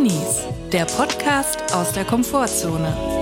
Drinnies, der Podcast aus der Komfortzone.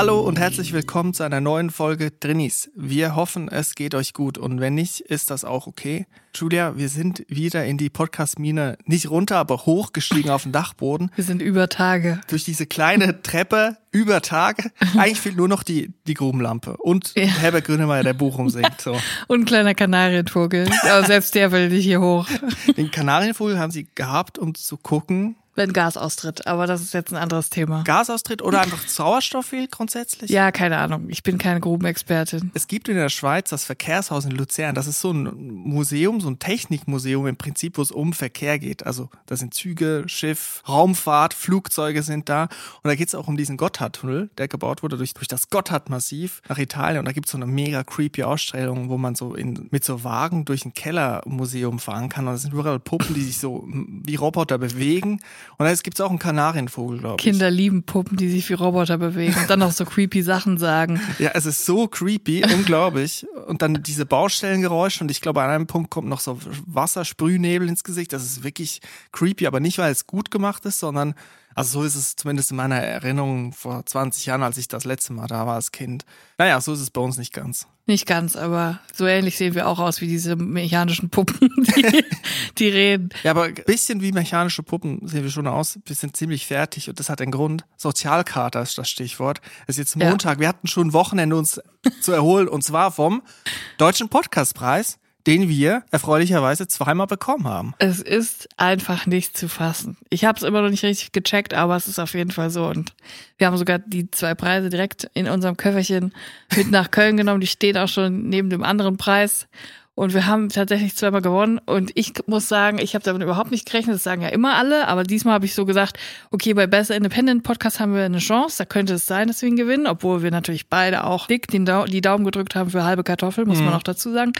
Hallo und herzlich willkommen zu einer neuen Folge Drinnies. Wir hoffen, es geht euch gut und wenn nicht, ist das auch okay. Julia, wir sind wieder in die Podcast-Mine nicht runter, aber hochgestiegen auf den Dachboden. Wir sind über Tage. Durch diese kleine Treppe über Tage. Eigentlich fehlt nur noch die, die Grubenlampe und ja. Herbert Grünemeyer, der Buch umsingt. So. und ein kleiner Kanarienvogel. Aber selbst der will nicht hier hoch. Den Kanarienvogel haben sie gehabt, um zu gucken, wenn Gas austritt, aber das ist jetzt ein anderes Thema. Gasaustritt oder einfach Sauerstoff fehlt grundsätzlich? Ja, keine Ahnung. Ich bin keine Grubenexpertin. Es gibt in der Schweiz das Verkehrshaus in Luzern. Das ist so ein Museum, so ein Technikmuseum im Prinzip, wo es um Verkehr geht. Also da sind Züge, Schiff, Raumfahrt, Flugzeuge sind da. Und da geht es auch um diesen Gotthardtunnel, der gebaut wurde durch, durch das Gotthardmassiv nach Italien. Und da gibt es so eine mega creepy Ausstellung, wo man so in, mit so Wagen durch ein Kellermuseum fahren kann. Und da sind überall Puppen, die sich so wie Roboter bewegen. Und jetzt gibt es auch einen Kanarienvogel, glaube ich. Kinder lieben Puppen, die sich wie Roboter bewegen und dann noch so creepy Sachen sagen. Ja, es ist so creepy, unglaublich. Und dann diese Baustellengeräusche und ich glaube, an einem Punkt kommt noch so Wassersprühnebel ins Gesicht. Das ist wirklich creepy, aber nicht, weil es gut gemacht ist, sondern also so ist es zumindest in meiner Erinnerung vor 20 Jahren, als ich das letzte Mal da war als Kind. Naja, so ist es bei uns nicht ganz. Nicht ganz, aber so ähnlich sehen wir auch aus wie diese mechanischen Puppen, die, die reden. Ja, aber ein bisschen wie mechanische Puppen sehen wir schon aus. Wir sind ziemlich fertig und das hat einen Grund. Sozialkater ist das Stichwort. Es ist jetzt Montag. Ja. Wir hatten schon ein Wochenende uns zu erholen und zwar vom Deutschen Podcastpreis den wir erfreulicherweise zweimal bekommen haben. Es ist einfach nicht zu fassen. Ich habe es immer noch nicht richtig gecheckt, aber es ist auf jeden Fall so. Und wir haben sogar die zwei Preise direkt in unserem Köfferchen mit nach Köln genommen. Die stehen auch schon neben dem anderen Preis. Und wir haben tatsächlich zweimal gewonnen. Und ich muss sagen, ich habe damit überhaupt nicht gerechnet. Das sagen ja immer alle. Aber diesmal habe ich so gesagt, okay, bei Besser Independent Podcast haben wir eine Chance. Da könnte es sein, dass wir ihn gewinnen. Obwohl wir natürlich beide auch dick den da die Daumen gedrückt haben für halbe Kartoffel, muss mhm. man auch dazu sagen.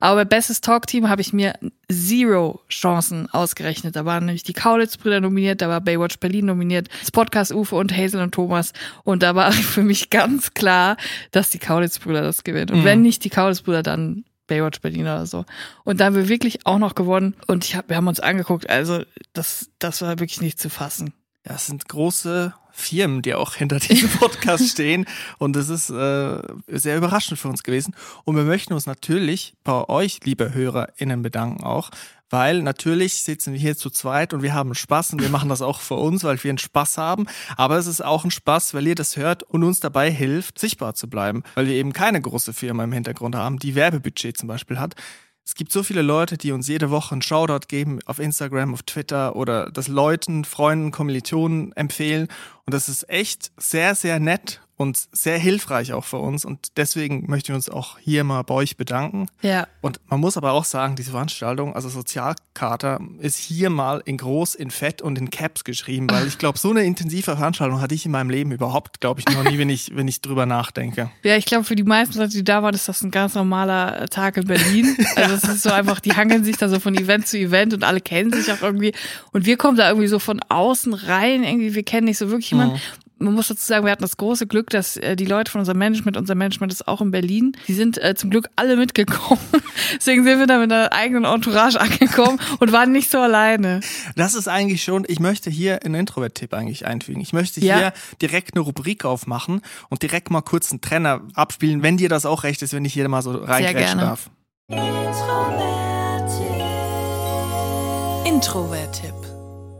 Aber bei Bestes Talk Team habe ich mir zero Chancen ausgerechnet. Da waren nämlich die Kaulitz-Brüder nominiert, da war Baywatch Berlin nominiert, das Podcast Ufe und Hazel und Thomas. Und da war für mich ganz klar, dass die Kaulitz-Brüder das gewinnen. Und mhm. wenn nicht die Kaulitz-Brüder, dann Baywatch Berlin oder so. Und da haben wir wirklich auch noch gewonnen. Und ich hab, wir haben uns angeguckt, also das, das war wirklich nicht zu fassen. Ja, es sind große Firmen, die auch hinter diesem Podcast stehen. Und es ist äh, sehr überraschend für uns gewesen. Und wir möchten uns natürlich bei euch, liebe HörerInnen, bedanken auch, weil natürlich sitzen wir hier zu zweit und wir haben Spaß und wir machen das auch für uns, weil wir einen Spaß haben. Aber es ist auch ein Spaß, weil ihr das hört und uns dabei hilft, sichtbar zu bleiben, weil wir eben keine große Firma im Hintergrund haben, die Werbebudget zum Beispiel hat. Es gibt so viele Leute, die uns jede Woche einen Shoutout geben auf Instagram, auf Twitter oder das Leuten, Freunden, Kommilitonen empfehlen. Und das ist echt sehr, sehr nett und sehr hilfreich auch für uns. Und deswegen möchten wir uns auch hier mal bei euch bedanken. Ja. Und man muss aber auch sagen, diese Veranstaltung, also Sozialkater, ist hier mal in groß, in Fett und in Caps geschrieben, weil ich glaube, so eine intensive Veranstaltung hatte ich in meinem Leben überhaupt, glaube ich, noch nie, wenn ich, wenn ich drüber nachdenke. Ja, ich glaube, für die meisten Leute, die da waren, ist das ein ganz normaler Tag in Berlin. Also es ist so einfach, die hangeln sich da so von Event zu Event und alle kennen sich auch irgendwie. Und wir kommen da irgendwie so von außen rein, irgendwie, wir kennen nicht so wirklich jemanden. Mhm man muss dazu sagen, wir hatten das große Glück, dass äh, die Leute von unserem Management, unser Management ist auch in Berlin, die sind äh, zum Glück alle mitgekommen. Deswegen sind wir da mit einer eigenen Entourage angekommen und waren nicht so alleine. Das ist eigentlich schon, ich möchte hier einen Introvert-Tipp eigentlich einfügen. Ich möchte hier ja. direkt eine Rubrik aufmachen und direkt mal kurz einen Trenner abspielen, wenn dir das auch recht ist, wenn ich hier mal so reingrätschen darf. Introvert-Tipp. Introvert-Tipp.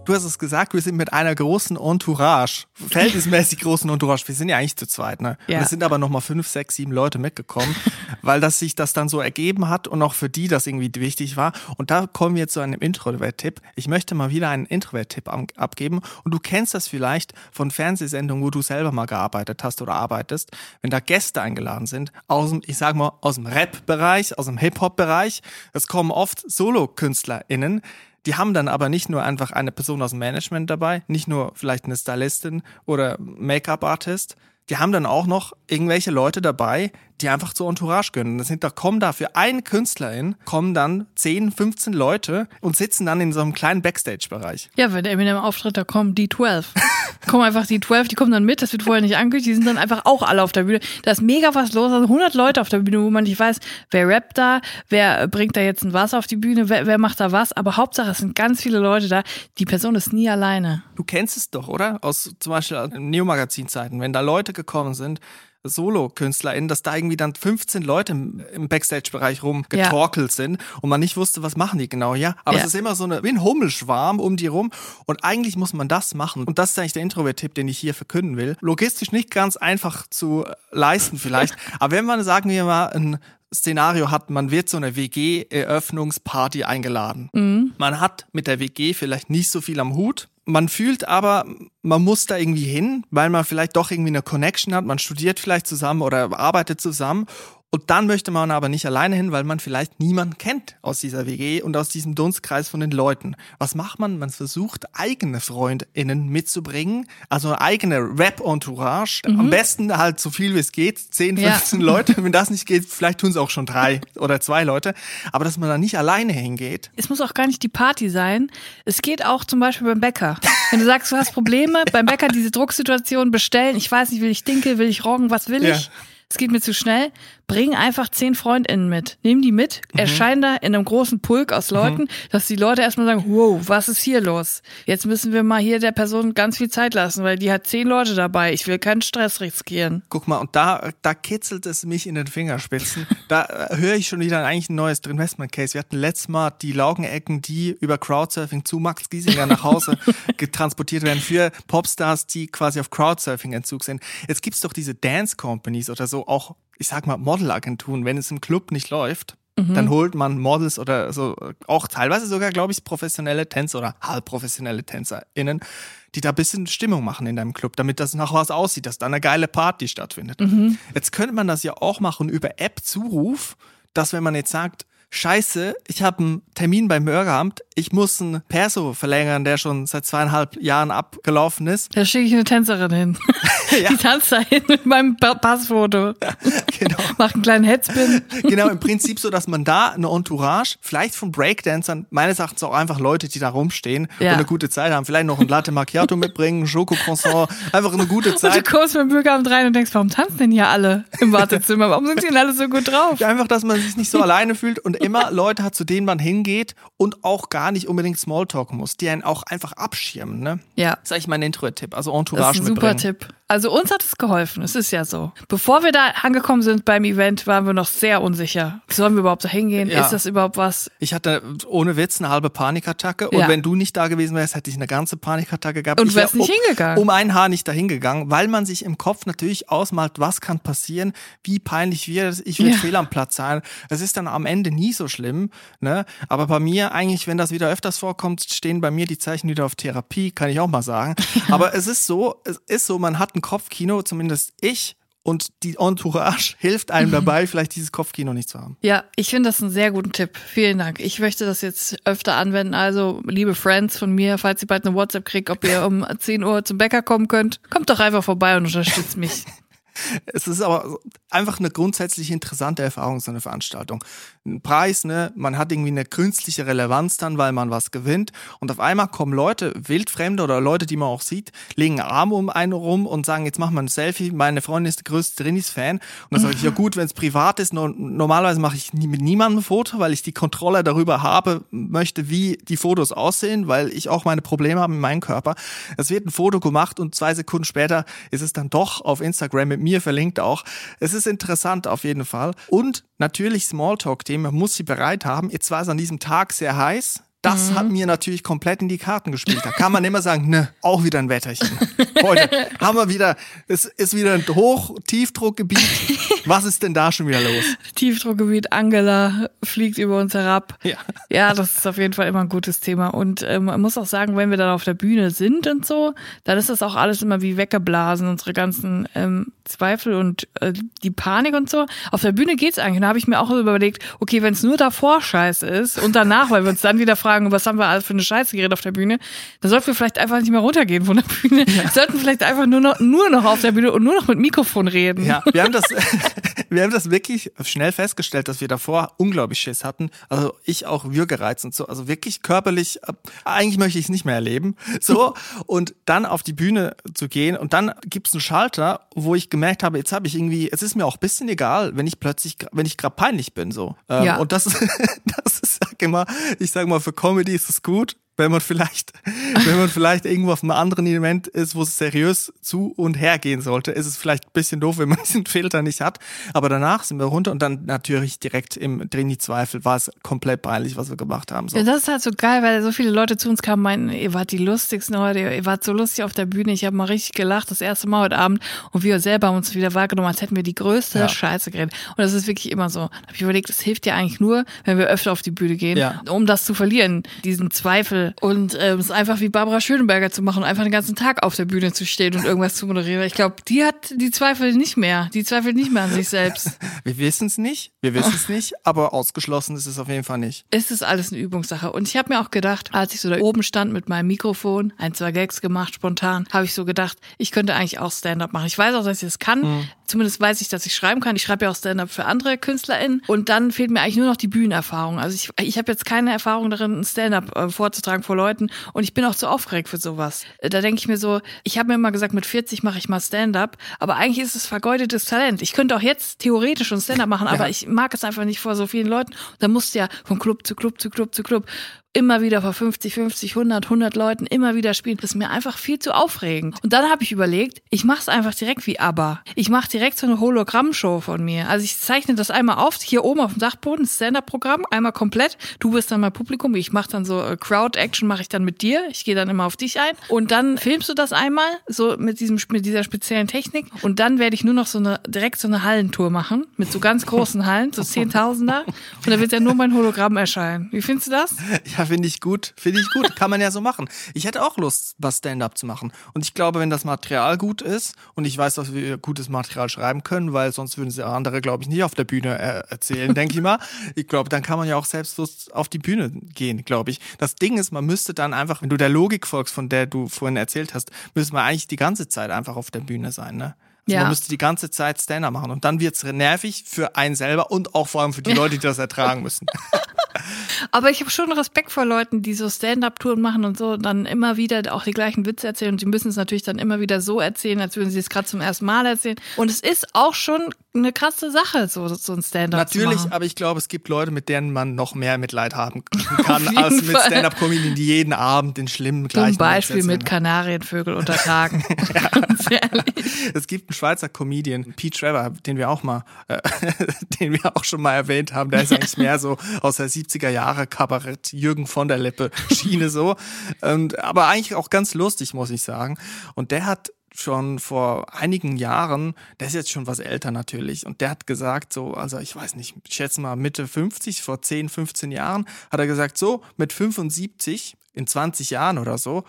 Du hast es gesagt, wir sind mit einer großen Entourage, verhältnismäßig großen Entourage. Wir sind ja eigentlich zu zweit, ne? Ja. Es sind aber nochmal fünf, sechs, sieben Leute mitgekommen, weil das sich das dann so ergeben hat und auch für die das irgendwie wichtig war. Und da kommen wir zu einem Introvert-Tipp. Ich möchte mal wieder einen Introvert-Tipp abgeben. Und du kennst das vielleicht von Fernsehsendungen, wo du selber mal gearbeitet hast oder arbeitest, wenn da Gäste eingeladen sind, aus dem, ich sag mal, aus dem Rap-Bereich, aus dem Hip-Hop-Bereich. Es kommen oft Solo-KünstlerInnen, die haben dann aber nicht nur einfach eine Person aus dem Management dabei, nicht nur vielleicht eine Stylistin oder Make-up-Artist, die haben dann auch noch irgendwelche Leute dabei, die einfach zur Entourage gönnen. Das sind, da kommen da für eine Künstlerin, kommen dann 10, 15 Leute und sitzen dann in so einem kleinen Backstage-Bereich. Ja, wenn der Eminem auftritt, da kommen die 12. kommen einfach die 12, die kommen dann mit, das wird vorher nicht angekündigt, die sind dann einfach auch alle auf der Bühne. Da ist mega was los, also 100 Leute auf der Bühne, wo man nicht weiß, wer rappt da, wer bringt da jetzt ein Was auf die Bühne, wer, wer macht da was, aber Hauptsache es sind ganz viele Leute da, die Person ist nie alleine. Du kennst es doch, oder? Aus zum Beispiel Neo-Magazin-Zeiten, wenn da Leute gekommen sind, Solo-KünstlerInnen, dass da irgendwie dann 15 Leute im Backstage-Bereich rumgetorkelt ja. sind und man nicht wusste, was machen die genau, ja. Aber ja. es ist immer so eine, wie ein Hummelschwarm um die rum und eigentlich muss man das machen. Und das ist eigentlich der Introvert-Tipp, den ich hier verkünden will. Logistisch nicht ganz einfach zu leisten vielleicht, aber wenn man, sagen wir mal, ein Szenario hat, man wird zu einer WG-Eröffnungsparty eingeladen. Mhm. Man hat mit der WG vielleicht nicht so viel am Hut, man fühlt aber, man muss da irgendwie hin, weil man vielleicht doch irgendwie eine Connection hat, man studiert vielleicht zusammen oder arbeitet zusammen und dann möchte man aber nicht alleine hin, weil man vielleicht niemanden kennt aus dieser WG und aus diesem Dunstkreis von den Leuten. Was macht man? Man versucht, eigene FreundInnen mitzubringen, also eigene Rap-Entourage. Mhm. Am besten halt so viel wie es geht, 10, 15 ja. Leute. Wenn das nicht geht, vielleicht tun es auch schon drei oder zwei Leute. Aber dass man da nicht alleine hingeht. Es muss auch gar nicht die Party sein. Es geht auch zum Beispiel beim Bäcker. Wenn du sagst, du hast Probleme, beim Bäcker diese Drucksituation bestellen, ich weiß nicht, will ich Dinkel, will ich Roggen, was will ich? es geht mir zu schnell, bring einfach zehn FreundInnen mit. Nimm die mit, mhm. erschein da in einem großen Pulk aus Leuten, mhm. dass die Leute erstmal sagen, wow, was ist hier los? Jetzt müssen wir mal hier der Person ganz viel Zeit lassen, weil die hat zehn Leute dabei. Ich will keinen Stress riskieren. Guck mal, und da, da kitzelt es mich in den Fingerspitzen. da äh, höre ich schon wieder eigentlich ein neues Investment-Case. Wir hatten letztes Mal die Laugenecken, die über Crowdsurfing zu Max Giesinger nach Hause getransportiert werden für Popstars, die quasi auf Crowdsurfing-Entzug sind. Jetzt gibt's doch diese Dance-Companies oder so, auch, ich sag mal, Modelagenturen, wenn es im Club nicht läuft, mhm. dann holt man Models oder so, auch teilweise sogar, glaube ich, professionelle Tänzer oder halbprofessionelle TänzerInnen, die da ein bisschen Stimmung machen in deinem Club, damit das nach was aussieht, dass da eine geile Party stattfindet. Mhm. Jetzt könnte man das ja auch machen über App-Zuruf, dass wenn man jetzt sagt, Scheiße, ich habe einen Termin beim Bürgeramt, ich muss einen Perso verlängern, der schon seit zweieinhalb Jahren abgelaufen ist. Da schicke ich eine Tänzerin hin. ja. Die tanzt da hin mit meinem Passfoto. genau. Macht einen kleinen Headspin. genau, im Prinzip so, dass man da eine Entourage, vielleicht von Breakdancern, meines Erachtens auch einfach Leute, die da rumstehen ja. und eine gute Zeit haben, vielleicht noch ein Latte Macchiato mitbringen, Schokocroissant, einfach eine gute Zeit. Und du kommst beim Bürgeramt rein und denkst, warum tanzen denn hier alle im Wartezimmer? Warum sind die denn alle so gut drauf? Ja, einfach, dass man sich nicht so alleine fühlt und immer Leute hat, zu denen man hingeht und auch gar nicht unbedingt Smalltalken muss, die einen auch einfach abschirmen. Ne? Ja. Das ist eigentlich mein Intro-Tipp. Also Entourage das ist ein super Tipp. Also uns hat es geholfen, es ist ja so. Bevor wir da angekommen sind beim Event, waren wir noch sehr unsicher. Sollen wir überhaupt da hingehen? Ja. Ist das überhaupt was? Ich hatte ohne Witz eine halbe Panikattacke und ja. wenn du nicht da gewesen wärst, hätte ich eine ganze Panikattacke gehabt. Und du wärst nicht um, hingegangen? Um ein Haar nicht dahin gegangen, weil man sich im Kopf natürlich ausmalt, was kann passieren, wie peinlich wird es, ich will ja. fehl am Platz sein. Es ist dann am Ende nie so schlimm, ne? Aber bei mir eigentlich, wenn das wieder öfters vorkommt, stehen bei mir die Zeichen wieder auf Therapie, kann ich auch mal sagen. Aber es ist so, es ist so, man hat ein Kopfkino, zumindest ich, und die Entourage hilft einem dabei, vielleicht dieses Kopfkino nicht zu haben. Ja, ich finde das einen sehr guten Tipp. Vielen Dank. Ich möchte das jetzt öfter anwenden. Also, liebe Friends von mir, falls ihr bald eine WhatsApp kriegt, ob ihr um 10 Uhr zum Bäcker kommen könnt, kommt doch einfach vorbei und unterstützt mich. Es ist aber einfach eine grundsätzlich interessante Erfahrung, so eine Veranstaltung. Ein Preis, ne, man hat irgendwie eine künstliche Relevanz dann, weil man was gewinnt. Und auf einmal kommen Leute, Wildfremde oder Leute, die man auch sieht, legen Arm um einen rum und sagen, jetzt machen wir ein Selfie. Meine Freundin ist der größte Drinis-Fan. Und dann sage ich, ja gut, wenn es privat ist, normalerweise mache ich nie, mit niemandem ein Foto, weil ich die Kontrolle darüber habe, möchte, wie die Fotos aussehen, weil ich auch meine Probleme habe mit meinem Körper. Es wird ein Foto gemacht und zwei Sekunden später ist es dann doch auf Instagram mit mir verlinkt auch. Es ist interessant auf jeden Fall. Und natürlich Smalltalk-Themen, man muss sie bereit haben. Jetzt war es an diesem Tag sehr heiß. Das mhm. hat mir natürlich komplett in die Karten gespielt. Da kann man immer sagen, ne, auch wieder ein Wetterchen. Heute haben wir wieder, es ist wieder ein Hoch-Tiefdruckgebiet. Was ist denn da schon wieder los? Tiefdruckgebiet, Angela fliegt über uns herab. Ja. ja, das ist auf jeden Fall immer ein gutes Thema. Und ähm, man muss auch sagen, wenn wir dann auf der Bühne sind und so, dann ist das auch alles immer wie weggeblasen, unsere ganzen ähm, Zweifel und äh, die Panik und so. Auf der Bühne geht's eigentlich. Und da habe ich mir auch überlegt, okay, wenn es nur davor scheiße ist und danach, weil wir uns dann wieder fragen, fragen, was haben wir alles für eine Scheiße geredet auf der Bühne, dann sollten wir vielleicht einfach nicht mehr runtergehen von der Bühne. Ja. Sollten vielleicht einfach nur noch, nur noch auf der Bühne und nur noch mit Mikrofon reden. Ja, wir haben das, wir haben das wirklich schnell festgestellt, dass wir davor unglaublich Schiss hatten. Also ich auch Würgereiz und so. Also wirklich körperlich, äh, eigentlich möchte ich es nicht mehr erleben. So. Und dann auf die Bühne zu gehen und dann gibt es einen Schalter, wo ich gemerkt habe, jetzt habe ich irgendwie, es ist mir auch ein bisschen egal, wenn ich plötzlich, wenn ich gerade peinlich bin. so. Ähm, ja. Und das, das ist, sag immer, ich sage mal, für Comedy ist es gut, wenn man vielleicht, wenn man vielleicht irgendwo auf einem anderen Element ist, wo es seriös zu und her gehen sollte, ist es vielleicht ein bisschen doof, wenn man diesen Filter nicht hat. Aber danach sind wir runter und dann natürlich direkt im Trini-Zweifel war es komplett peinlich, was wir gemacht haben. So. Ja, das ist halt so geil, weil so viele Leute zu uns kamen und meinten, ihr wart die lustigsten heute, ihr wart so lustig auf der Bühne, ich habe mal richtig gelacht, das erste Mal heute Abend und wir selber haben uns wieder wahrgenommen, als hätten wir die größte ja. Scheiße geredet. Und das ist wirklich immer so. Da habe ich überlegt, es hilft ja eigentlich nur, wenn wir öfter auf die Bühne gehen, ja. um das zu verlieren, diesen Zweifel und ähm, es einfach wie Barbara Schöneberger zu machen, einfach den ganzen Tag auf der Bühne zu stehen und irgendwas zu moderieren. Ich glaube, die hat die Zweifel nicht mehr. Die zweifelt nicht mehr an sich selbst. Wir wissen es nicht, wir wissen es nicht, aber ausgeschlossen ist es auf jeden Fall nicht. Es ist alles eine Übungssache. Und ich habe mir auch gedacht, als ich so da oben stand mit meinem Mikrofon, ein, zwei Gags gemacht, spontan, habe ich so gedacht, ich könnte eigentlich auch Stand-up machen. Ich weiß auch, dass ich das kann. Mhm. Zumindest weiß ich, dass ich schreiben kann. Ich schreibe ja auch Stand-up für andere KünstlerInnen. Und dann fehlt mir eigentlich nur noch die Bühnenerfahrung. Also ich, ich habe jetzt keine Erfahrung darin, ein Stand-up äh, vorzutragen vor Leuten. Und ich bin auch zu aufgeregt für sowas. Da denke ich mir so, ich habe mir immer gesagt, mit 40 mache ich mal Stand-up. Aber eigentlich ist es vergeudetes Talent. Ich könnte auch jetzt theoretisch schon Stand-up machen, aber ja. ich mag es einfach nicht vor so vielen Leuten. Da musst du ja von Club zu Club zu Club zu Club immer wieder vor 50, 50, 100, 100 Leuten immer wieder spielen. Das ist mir einfach viel zu aufregend. Und dann habe ich überlegt, ich mache es einfach direkt wie ABBA. Ich mache direkt so eine Hologrammshow von mir. Also ich zeichne das einmal auf, hier oben auf dem Dachboden, Stand-Up-Programm, einmal komplett. Du bist dann mein Publikum. Ich mache dann so äh, Crowd-Action, mache ich dann mit dir. Ich gehe dann immer auf dich ein. Und dann filmst du das einmal, so mit, diesem, mit dieser speziellen Technik. Und dann werde ich nur noch so eine, direkt so eine Hallentour machen, mit so ganz großen Hallen, so Zehntausender. Und da wird ja nur mein Hologramm erscheinen. Wie findest du das? Ja, finde ich gut. Finde ich gut. Kann man ja so machen. Ich hätte auch Lust, was Stand-up zu machen. Und ich glaube, wenn das Material gut ist und ich weiß, dass wir gutes Material schreiben können, weil sonst würden sie andere, glaube ich, nicht auf der Bühne äh, erzählen, denke ich mal. Ich glaube, dann kann man ja auch selbstlos auf die Bühne gehen, glaube ich. Das Ding ist, man müsste dann einfach, wenn du der Logik folgst, von der du vorhin erzählt hast, müsste man eigentlich die ganze Zeit einfach auf der Bühne sein, ne? Also ja. Man müsste die ganze Zeit Stand-up machen und dann wird's nervig für einen selber und auch vor allem für die Leute, die das ertragen müssen. Aber ich habe schon Respekt vor Leuten, die so Stand-up-Touren machen und so und dann immer wieder auch die gleichen Witze erzählen. Und die müssen es natürlich dann immer wieder so erzählen, als würden sie es gerade zum ersten Mal erzählen. Und es ist auch schon eine krasse Sache, so, so ein Stand-up Natürlich, aber ich glaube, es gibt Leute, mit denen man noch mehr Mitleid haben kann, als mit Stand-up-Comedien, die jeden Abend den schlimmen gleichen Zum Beispiel mit Kanarienvögel unter Tagen. es gibt einen Schweizer Comedian, Pete Trevor, den wir auch mal, äh, den wir auch schon mal erwähnt haben. Der ist eigentlich mehr so aus der 70er Jahre Kabarett, Jürgen von der Lippe Schiene so. Und, aber eigentlich auch ganz lustig, muss ich sagen. Und der hat schon vor einigen Jahren, der ist jetzt schon was älter natürlich, und der hat gesagt, so, also ich weiß nicht, ich schätze mal Mitte 50, vor 10, 15 Jahren, hat er gesagt, so, mit 75, in 20 Jahren oder so,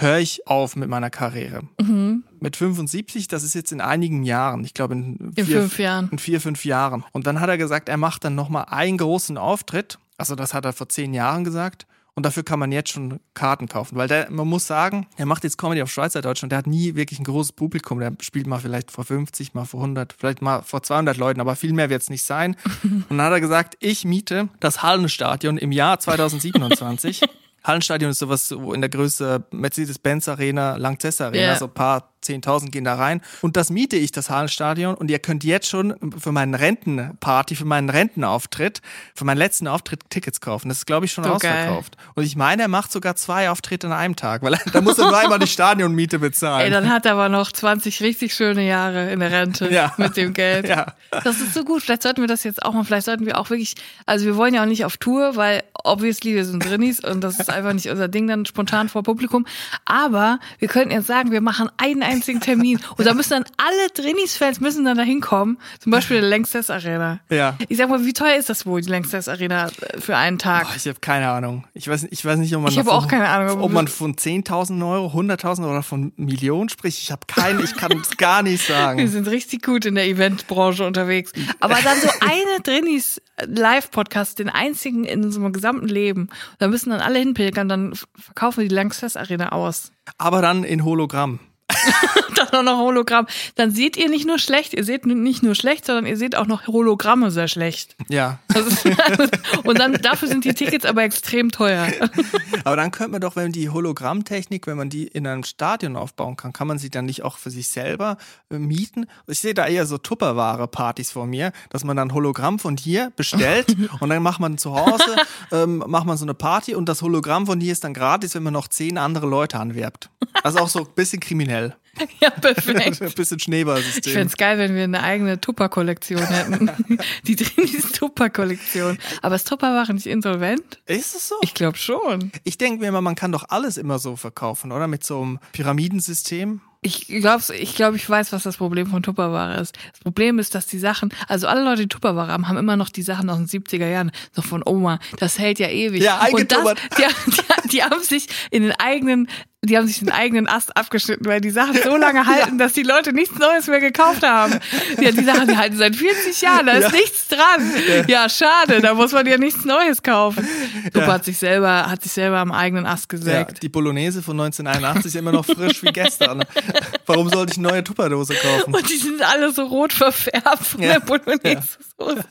höre ich auf mit meiner Karriere. Mhm. Mit 75, das ist jetzt in einigen Jahren, ich glaube in, in vier, fünf Jahren. In vier, fünf Jahren. Und dann hat er gesagt, er macht dann nochmal einen großen Auftritt. Also das hat er vor zehn Jahren gesagt. Und dafür kann man jetzt schon Karten kaufen. Weil der, man muss sagen, er macht jetzt Comedy auf Schweizerdeutsch und der hat nie wirklich ein großes Publikum. Der spielt mal vielleicht vor 50, mal vor 100, vielleicht mal vor 200 Leuten, aber viel mehr wird es nicht sein. Und dann hat er gesagt, ich miete das Hallenstadion im Jahr 2027. Hallenstadion ist sowas so in der Größe Mercedes-Benz Arena, Langzess Arena, yeah. so ein paar 10.000 gehen da rein. Und das miete ich, das Hallenstadion. Und ihr könnt jetzt schon für meinen Rentenparty, für meinen Rentenauftritt, für meinen letzten Auftritt Tickets kaufen. Das ist, glaube ich, schon so ausverkauft. Geil. Und ich meine, er macht sogar zwei Auftritte an einem Tag, weil da muss er nur einmal die Stadionmiete bezahlen. Ey, dann hat er aber noch 20 richtig schöne Jahre in der Rente ja. mit dem Geld. Ja. Das ist so gut. Vielleicht sollten wir das jetzt auch mal, vielleicht sollten wir auch wirklich, also wir wollen ja auch nicht auf Tour, weil obviously wir sind Drinnies und das ist einfach nicht unser Ding dann spontan vor Publikum. Aber wir könnten jetzt sagen, wir machen einen einzigen Termin. Und da müssen dann alle Trainingsfans müssen dann da hinkommen. Zum Beispiel der Längstes Arena. Ja. Ich sag mal, wie teuer ist das wohl, die Längstes Arena äh, für einen Tag? Boah, ich habe keine Ahnung. Ich weiß, ich weiß nicht, ob man Ich davon- auch keine Ahnung. ob man von 10.000 Euro, 100.000 oder von Millionen spricht. Ich habe keine, ich kann es gar nicht Wir sagen. sind richtig gut in der Eventbranche unterwegs. Aber dann so eine Drinnies Live-Podcast, den einzigen in unserem gesamten Leben. Da müssen dann alle hinpilgern, dann verkaufen wir die Langsess Arena aus. Aber dann in Hologramm. dann auch noch Hologramm. Dann seht ihr nicht nur schlecht, ihr seht nicht nur schlecht, sondern ihr seht auch noch Hologramme sehr schlecht. Ja. Ist, und dann dafür sind die Tickets aber extrem teuer. Aber dann könnte man doch, wenn die Hologrammtechnik, wenn man die in einem Stadion aufbauen kann, kann man sie dann nicht auch für sich selber äh, mieten? Ich sehe da eher so Tupperware-Partys vor mir, dass man dann Hologramm von hier bestellt und dann macht man zu Hause, ähm, macht man so eine Party und das Hologramm von hier ist dann gratis, wenn man noch zehn andere Leute anwerbt. Also auch so ein bisschen kriminell. Ja, perfekt. ein bisschen Ich Schneeballsystem. fänd's geil, wenn wir eine eigene Tupper-Kollektion hätten. Die Drinis Tupper-Kollektion. Aber ist Tupperware nicht insolvent? Ist es so? Ich glaube schon. Ich denke mir immer, man kann doch alles immer so verkaufen, oder? Mit so einem Pyramidensystem. Ich glaube, ich, glaub, ich weiß, was das Problem von Tupperware ist. Das Problem ist, dass die Sachen, also alle Leute, die Tupperware haben, haben immer noch die Sachen aus den 70er Jahren, noch von Oma. Das hält ja ewig. Ja, Und das, die, die, die haben sich in den eigenen, die haben sich den eigenen Ast abgeschnitten, weil die Sachen so lange halten, dass die Leute nichts Neues mehr gekauft haben. Ja, die Sachen, die halten seit 40 Jahren, da ist Ja. nichts dran. Ja. schade, da muss man ja nichts Neues kaufen. Tupper Ja. hat sich selber, hat sich selber am eigenen Ast Ja, gesägt. die Bolognese von 1981 ist immer noch frisch wie gestern. Warum sollte ich eine neue Tupperdose kaufen? Und die sind alle so rot verfärbt von Ja. der Bolognese-Soße.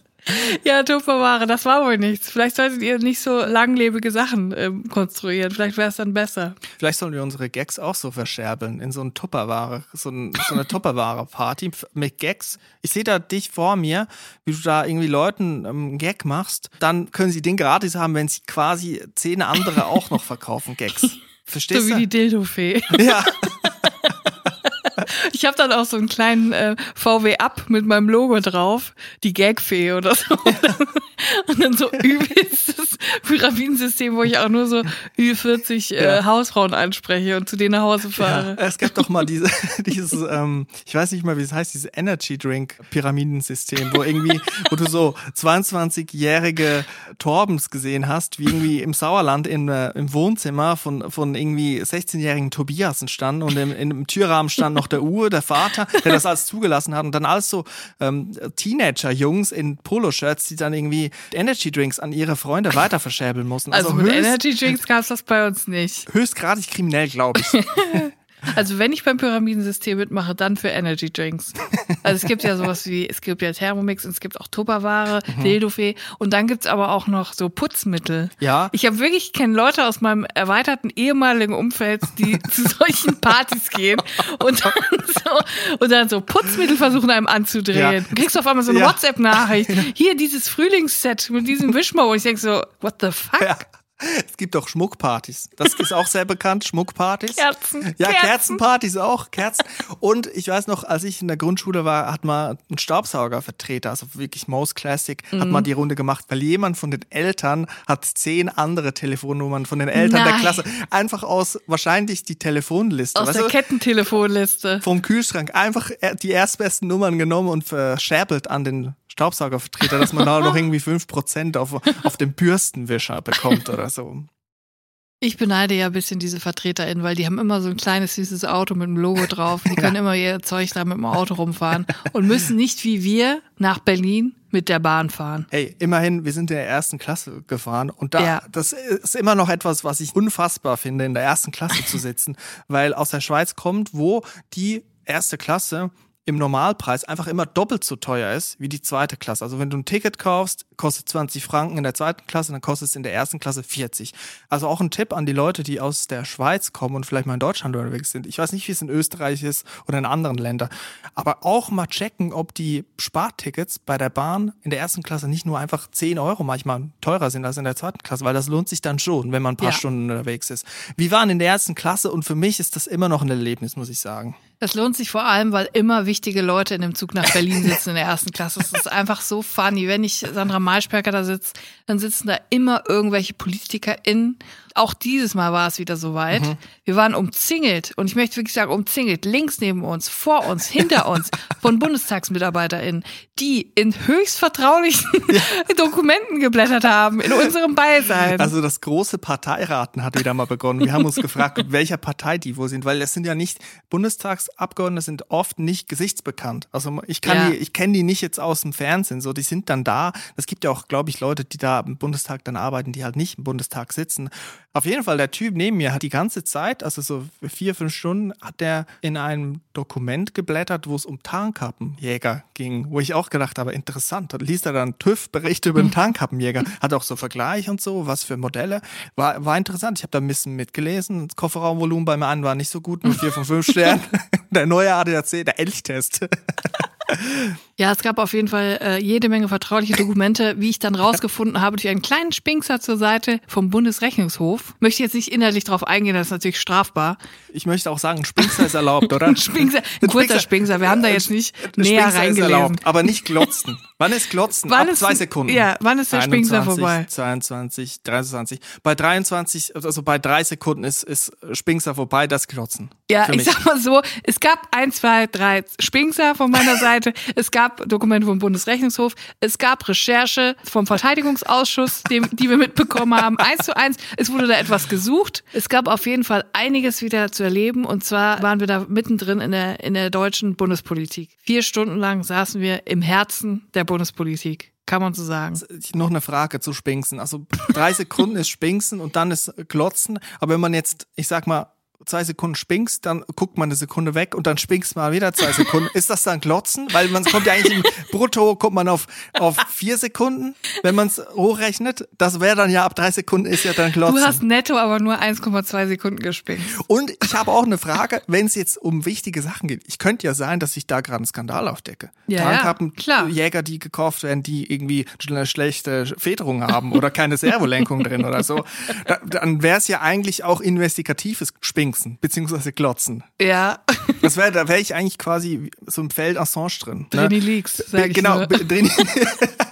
Ja, Tupperware, das war wohl nichts. Vielleicht solltet ihr nicht so langlebige Sachen ähm, konstruieren. Vielleicht wäre es dann besser. Vielleicht sollen wir unsere Gags auch so verscherbeln in so ein Tupperware, so, ein, so eine Tupperware-Party mit Gags. Ich sehe da dich vor mir, wie du da irgendwie Leuten ähm, einen Gag machst. Dann können sie den gratis haben, wenn sie quasi zehn andere auch noch verkaufen, Gags. Verstehst So wie du? die Dildo-Fee. ja, Ich habe dann auch so einen kleinen äh, VW Up mit meinem Logo drauf, die Gagfee oder so. Und dann so übelstes Pyramidensystem, wo ich auch nur so Ü40 äh, Ja. Hausfrauen anspreche und zu denen nach Hause fahre. es gab doch mal diese, dieses, ähm, ich weiß nicht mal, wie es heißt, dieses Energy Drink Pyramidensystem, wo irgendwie, wo du so 22-jährige Torbens gesehen hast, wie irgendwie im Sauerland in, äh, im Wohnzimmer von, von irgendwie 16-jährigen Tobiasen standen und im, im Türrahmen stand noch der Uwe, der Vater, der das alles zugelassen hat und dann alles so ähm, Teenager-Jungs in Poloshirts, die dann irgendwie Energy Drinks an ihre Freunde weiter verschäbeln mussten. Also, mit höchst, Energy Drinks gab's das bei uns nicht. höchstgradig kriminell, glaube ich. Also wenn ich beim Pyramidensystem mitmache, dann für Energy Drinks. Also es gibt ja sowas wie, es gibt ja Thermomix und es gibt auch Tupperware, Dildofee und dann gibt's aber auch noch so Putzmittel. Ja. Ich habe wirklich, ich kenne Leute aus meinem erweiterten ehemaligen Umfeld, die zu solchen Partys gehen und dann so, und dann so Putzmittel versuchen einem anzudrehen. Ja. Du kriegst auf einmal so eine Ja. WhatsApp-Nachricht. Hier dieses Frühlingsset mit diesem Wischmower. Und ich denk so, what the fuck? Ja. Es gibt auch Schmuckpartys. Das ist auch sehr bekannt, Schmuckpartys. Kerzen. Ja, Kerzen. Kerzenpartys auch, Kerzen. Und ich weiß noch, als ich in der Grundschule war, hat mal ein Staubsaugervertreter, also wirklich Most Classic, hat Mhm. mal die Runde gemacht, weil jemand von den Eltern hat zehn andere Telefonnummern von den Eltern der Nein. Klasse. Einfach aus wahrscheinlich die Telefonliste. Aus weißt der du? Kettentelefonliste. vom Kühlschrank einfach äh, die erstbesten Nummern genommen und verscherbelt an den Staubsaugervertreter, dass man da noch irgendwie 5% auf, auf den Bürstenwischer bekommt oder so. Ich beneide ja ein bisschen diese VertreterInnen, weil die haben immer so ein kleines süßes Auto mit einem Logo drauf. Die können immer ihr Zeug da mit dem Auto rumfahren und müssen nicht wie wir nach Berlin mit der Bahn fahren. Hey, immerhin, wir sind in der ersten Klasse gefahren und da, Ja. das ist immer noch etwas, was ich unfassbar finde, in der ersten Klasse zu sitzen, weil aus der Schweiz kommt, wo die erste Klasse im Normalpreis einfach immer doppelt so teuer ist wie die zweite Klasse. Also wenn du ein Ticket kaufst, kostet 20 Franken in der zweiten Klasse, dann kostet es in der ersten Klasse 40. Also auch ein Tipp an die Leute, die aus der Schweiz kommen und vielleicht mal in Deutschland unterwegs sind. Ich weiß nicht, wie es in Österreich ist oder in anderen Ländern, aber auch mal checken, ob die Spartickets bei der Bahn in der ersten Klasse nicht nur einfach 10 Euro manchmal teurer sind als in der zweiten Klasse, weil das lohnt sich dann schon, wenn man ein paar Ja. Stunden unterwegs ist. Wir waren in der ersten Klasse und für mich ist das immer noch ein Erlebnis, muss ich sagen. Das lohnt sich vor allem, weil immer wichtige Leute in dem Zug nach Berlin sitzen in der ersten Klasse. Es ist einfach so funny. Wenn ich Sandra Maischberger da sitzt, dann sitzen da immer irgendwelche PolitikerInnen. Auch dieses Mal war es wieder soweit. Mhm. Wir waren umzingelt und ich möchte wirklich sagen, umzingelt, links neben uns, vor uns, hinter uns, von BundestagsmitarbeiterInnen, die in höchst vertraulichen Dokumenten geblättert haben, in unserem Beisein. Also das große Parteiraten hat wieder mal begonnen. Wir haben uns gefragt, welcher Partei die wohl sind, weil es sind ja nicht Bundestagsabgeordnete sind oft nicht gesichtsbekannt. Also ich kann Ja. die, ich kenne die nicht jetzt aus dem Fernsehen, so die sind dann da. Es gibt ja auch, glaube ich, Leute, die da im Bundestag dann arbeiten, die halt nicht im Bundestag sitzen. Auf jeden Fall der Typ neben mir hat die ganze Zeit, also so vier fünf Stunden, hat der in einem Dokument geblättert, wo es um Tarnkappenjäger ging, wo ich auch gedacht habe, interessant. Da liest er dann TÜV-Bericht über den Tarnkappenjäger, hat auch so Vergleich und so, was für Modelle. War, war interessant. Ich habe da ein bisschen mitgelesen. Das Kofferraumvolumen bei mir an war nicht so gut, nur vier von fünf Sternen. Der neue ADAC, der Elchtest. Ja, es gab auf jeden Fall äh, jede Menge vertrauliche Dokumente, wie ich dann rausgefunden habe, durch einen kleinen Spinkser zur Seite vom Bundesrechnungshof. Möchte jetzt nicht inhaltlich drauf eingehen, das ist natürlich strafbar. Ich möchte auch sagen, Spinkser ist erlaubt, oder? Spinkser, ein kurzer Spinkser, wir haben da jetzt nicht Der näher Spinkser ist reingelesen. erlaubt, aber nicht glotzen. Wann ist glotzen? Wann Ab ist- zwei Sekunden. ja, wann ist der Spinkser 21, vorbei? 22, 23. Bei 23, also bei drei Sekunden ist, ist Spinkser vorbei, das Glotzen. Ja, ich sag mal so, es gab ein, zwei, drei Spinkser von meiner Seite, es gab Dokumente vom Bundesrechnungshof, es gab Recherche vom Verteidigungsausschuss, dem, die wir mitbekommen haben, eins zu eins. Es wurde da etwas gesucht. Es gab auf jeden Fall einiges wieder zu erleben und zwar waren wir da mittendrin in der, in der deutschen Bundespolitik. Vier Stunden lang saßen wir im Herzen der Bundespolitik. Kann man so sagen. noch eine Frage zu Spinksen. Also drei Sekunden ist Spinksen und dann ist Glotzen. Aber wenn man jetzt, ich sag mal, zwei Sekunden spinkst, dann guckt man eine Sekunde weg und dann spinkst mal wieder zwei Sekunden. Ist das dann Glotzen? Weil man kommt ja eigentlich im Brutto, kommt man auf, auf vier Sekunden, wenn man es hochrechnet. Das wäre dann ja ab drei Sekunden ist ja dann Glotzen. Du hast netto aber nur 1,2 Sekunden gespinkt. Und ich habe auch eine Frage, wenn es jetzt um wichtige Sachen geht. Ich könnte ja sein, dass ich da gerade einen Skandal aufdecke. Ja, Tarnkappen, ja, klar. Jäger, die gekauft werden, die irgendwie eine schlechte Federung haben oder keine Servolenkung drin oder so. Da, dann wäre es ja eigentlich auch investigatives Spinksen beziehungsweise Glotzen. Ja, Das wäre, da wäre ich eigentlich quasi so im Feld Assange drin. ne? Drini Leaks, sag ich genau, nur.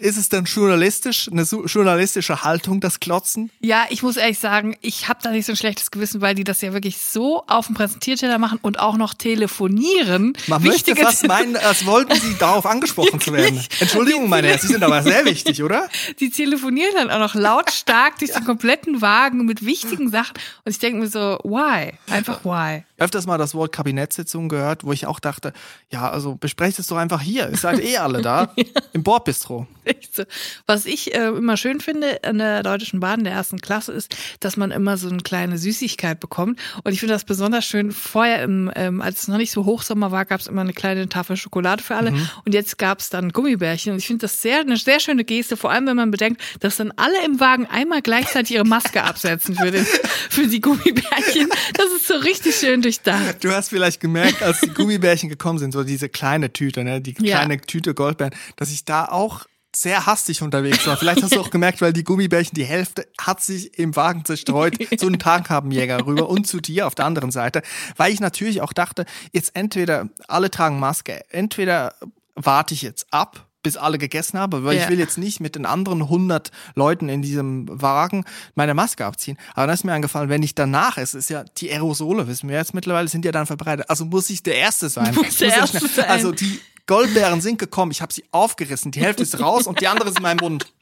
Ist es dann journalistisch, eine journalistische Haltung, das Glotzen? Ja, ich muss ehrlich sagen, ich habe da nicht so ein schlechtes Gewissen, weil die das ja wirklich so auf dem Präsentierteller machen und auch noch telefonieren. Man möchte Wichtige fast meinen, als wollten Sie darauf angesprochen zu werden. Entschuldigung, meine Herren, Sie sind aber sehr wichtig, oder? Die telefonieren dann auch noch lautstark durch den kompletten Wagen mit wichtigen Sachen. Und ich denke mir so, why? Einfach why? Öfters mal das Wort Kabinettssitzung gehört, wo ich auch dachte, ja, also besprecht es doch einfach hier. Ihr seid eh alle da. Im Bordbistro. So. Was ich äh, immer schön finde an der Deutschen Bahn der ersten Klasse ist, dass man immer so eine kleine Süßigkeit bekommt. Und ich finde das besonders schön. Vorher, im, ähm, als es noch nicht so Hochsommer war, gab es immer eine kleine Tafel Schokolade für alle. Und jetzt gab es dann Gummibärchen. Und ich finde das sehr eine sehr schöne Geste, vor allem wenn man bedenkt, dass dann alle im Wagen einmal gleichzeitig ihre Maske absetzen für, den, für die Gummibärchen. Das ist so richtig schön durchdacht. Du hast vielleicht gemerkt, als die Gummibärchen gekommen sind, so diese kleine Tüte, ne, die Ja. kleine Tüte Goldbeeren, dass ich da auch sehr hastig unterwegs war. Vielleicht hast du auch gemerkt, weil die Gummibärchen, die Hälfte hat sich im Wagen zerstreut zu einem Tarnkabenjäger rüber und zu dir auf der anderen Seite, weil ich natürlich auch dachte, jetzt entweder alle tragen Maske, entweder warte ich jetzt ab, bis alle gegessen haben, weil Ja. ich will jetzt nicht mit den anderen 100 Leuten in diesem Wagen meine Maske abziehen. Aber dann ist mir eingefallen, wenn ich danach, es ist ja, die Aerosole, wissen wir jetzt mittlerweile, sind ja dann verbreitet. Also muss ich der Erste sein. Muss der ja Erste schnell- sein. Also die Goldbeeren sind gekommen, ich habe sie aufgerissen, die Hälfte ist raus und die andere ist in meinem Mund.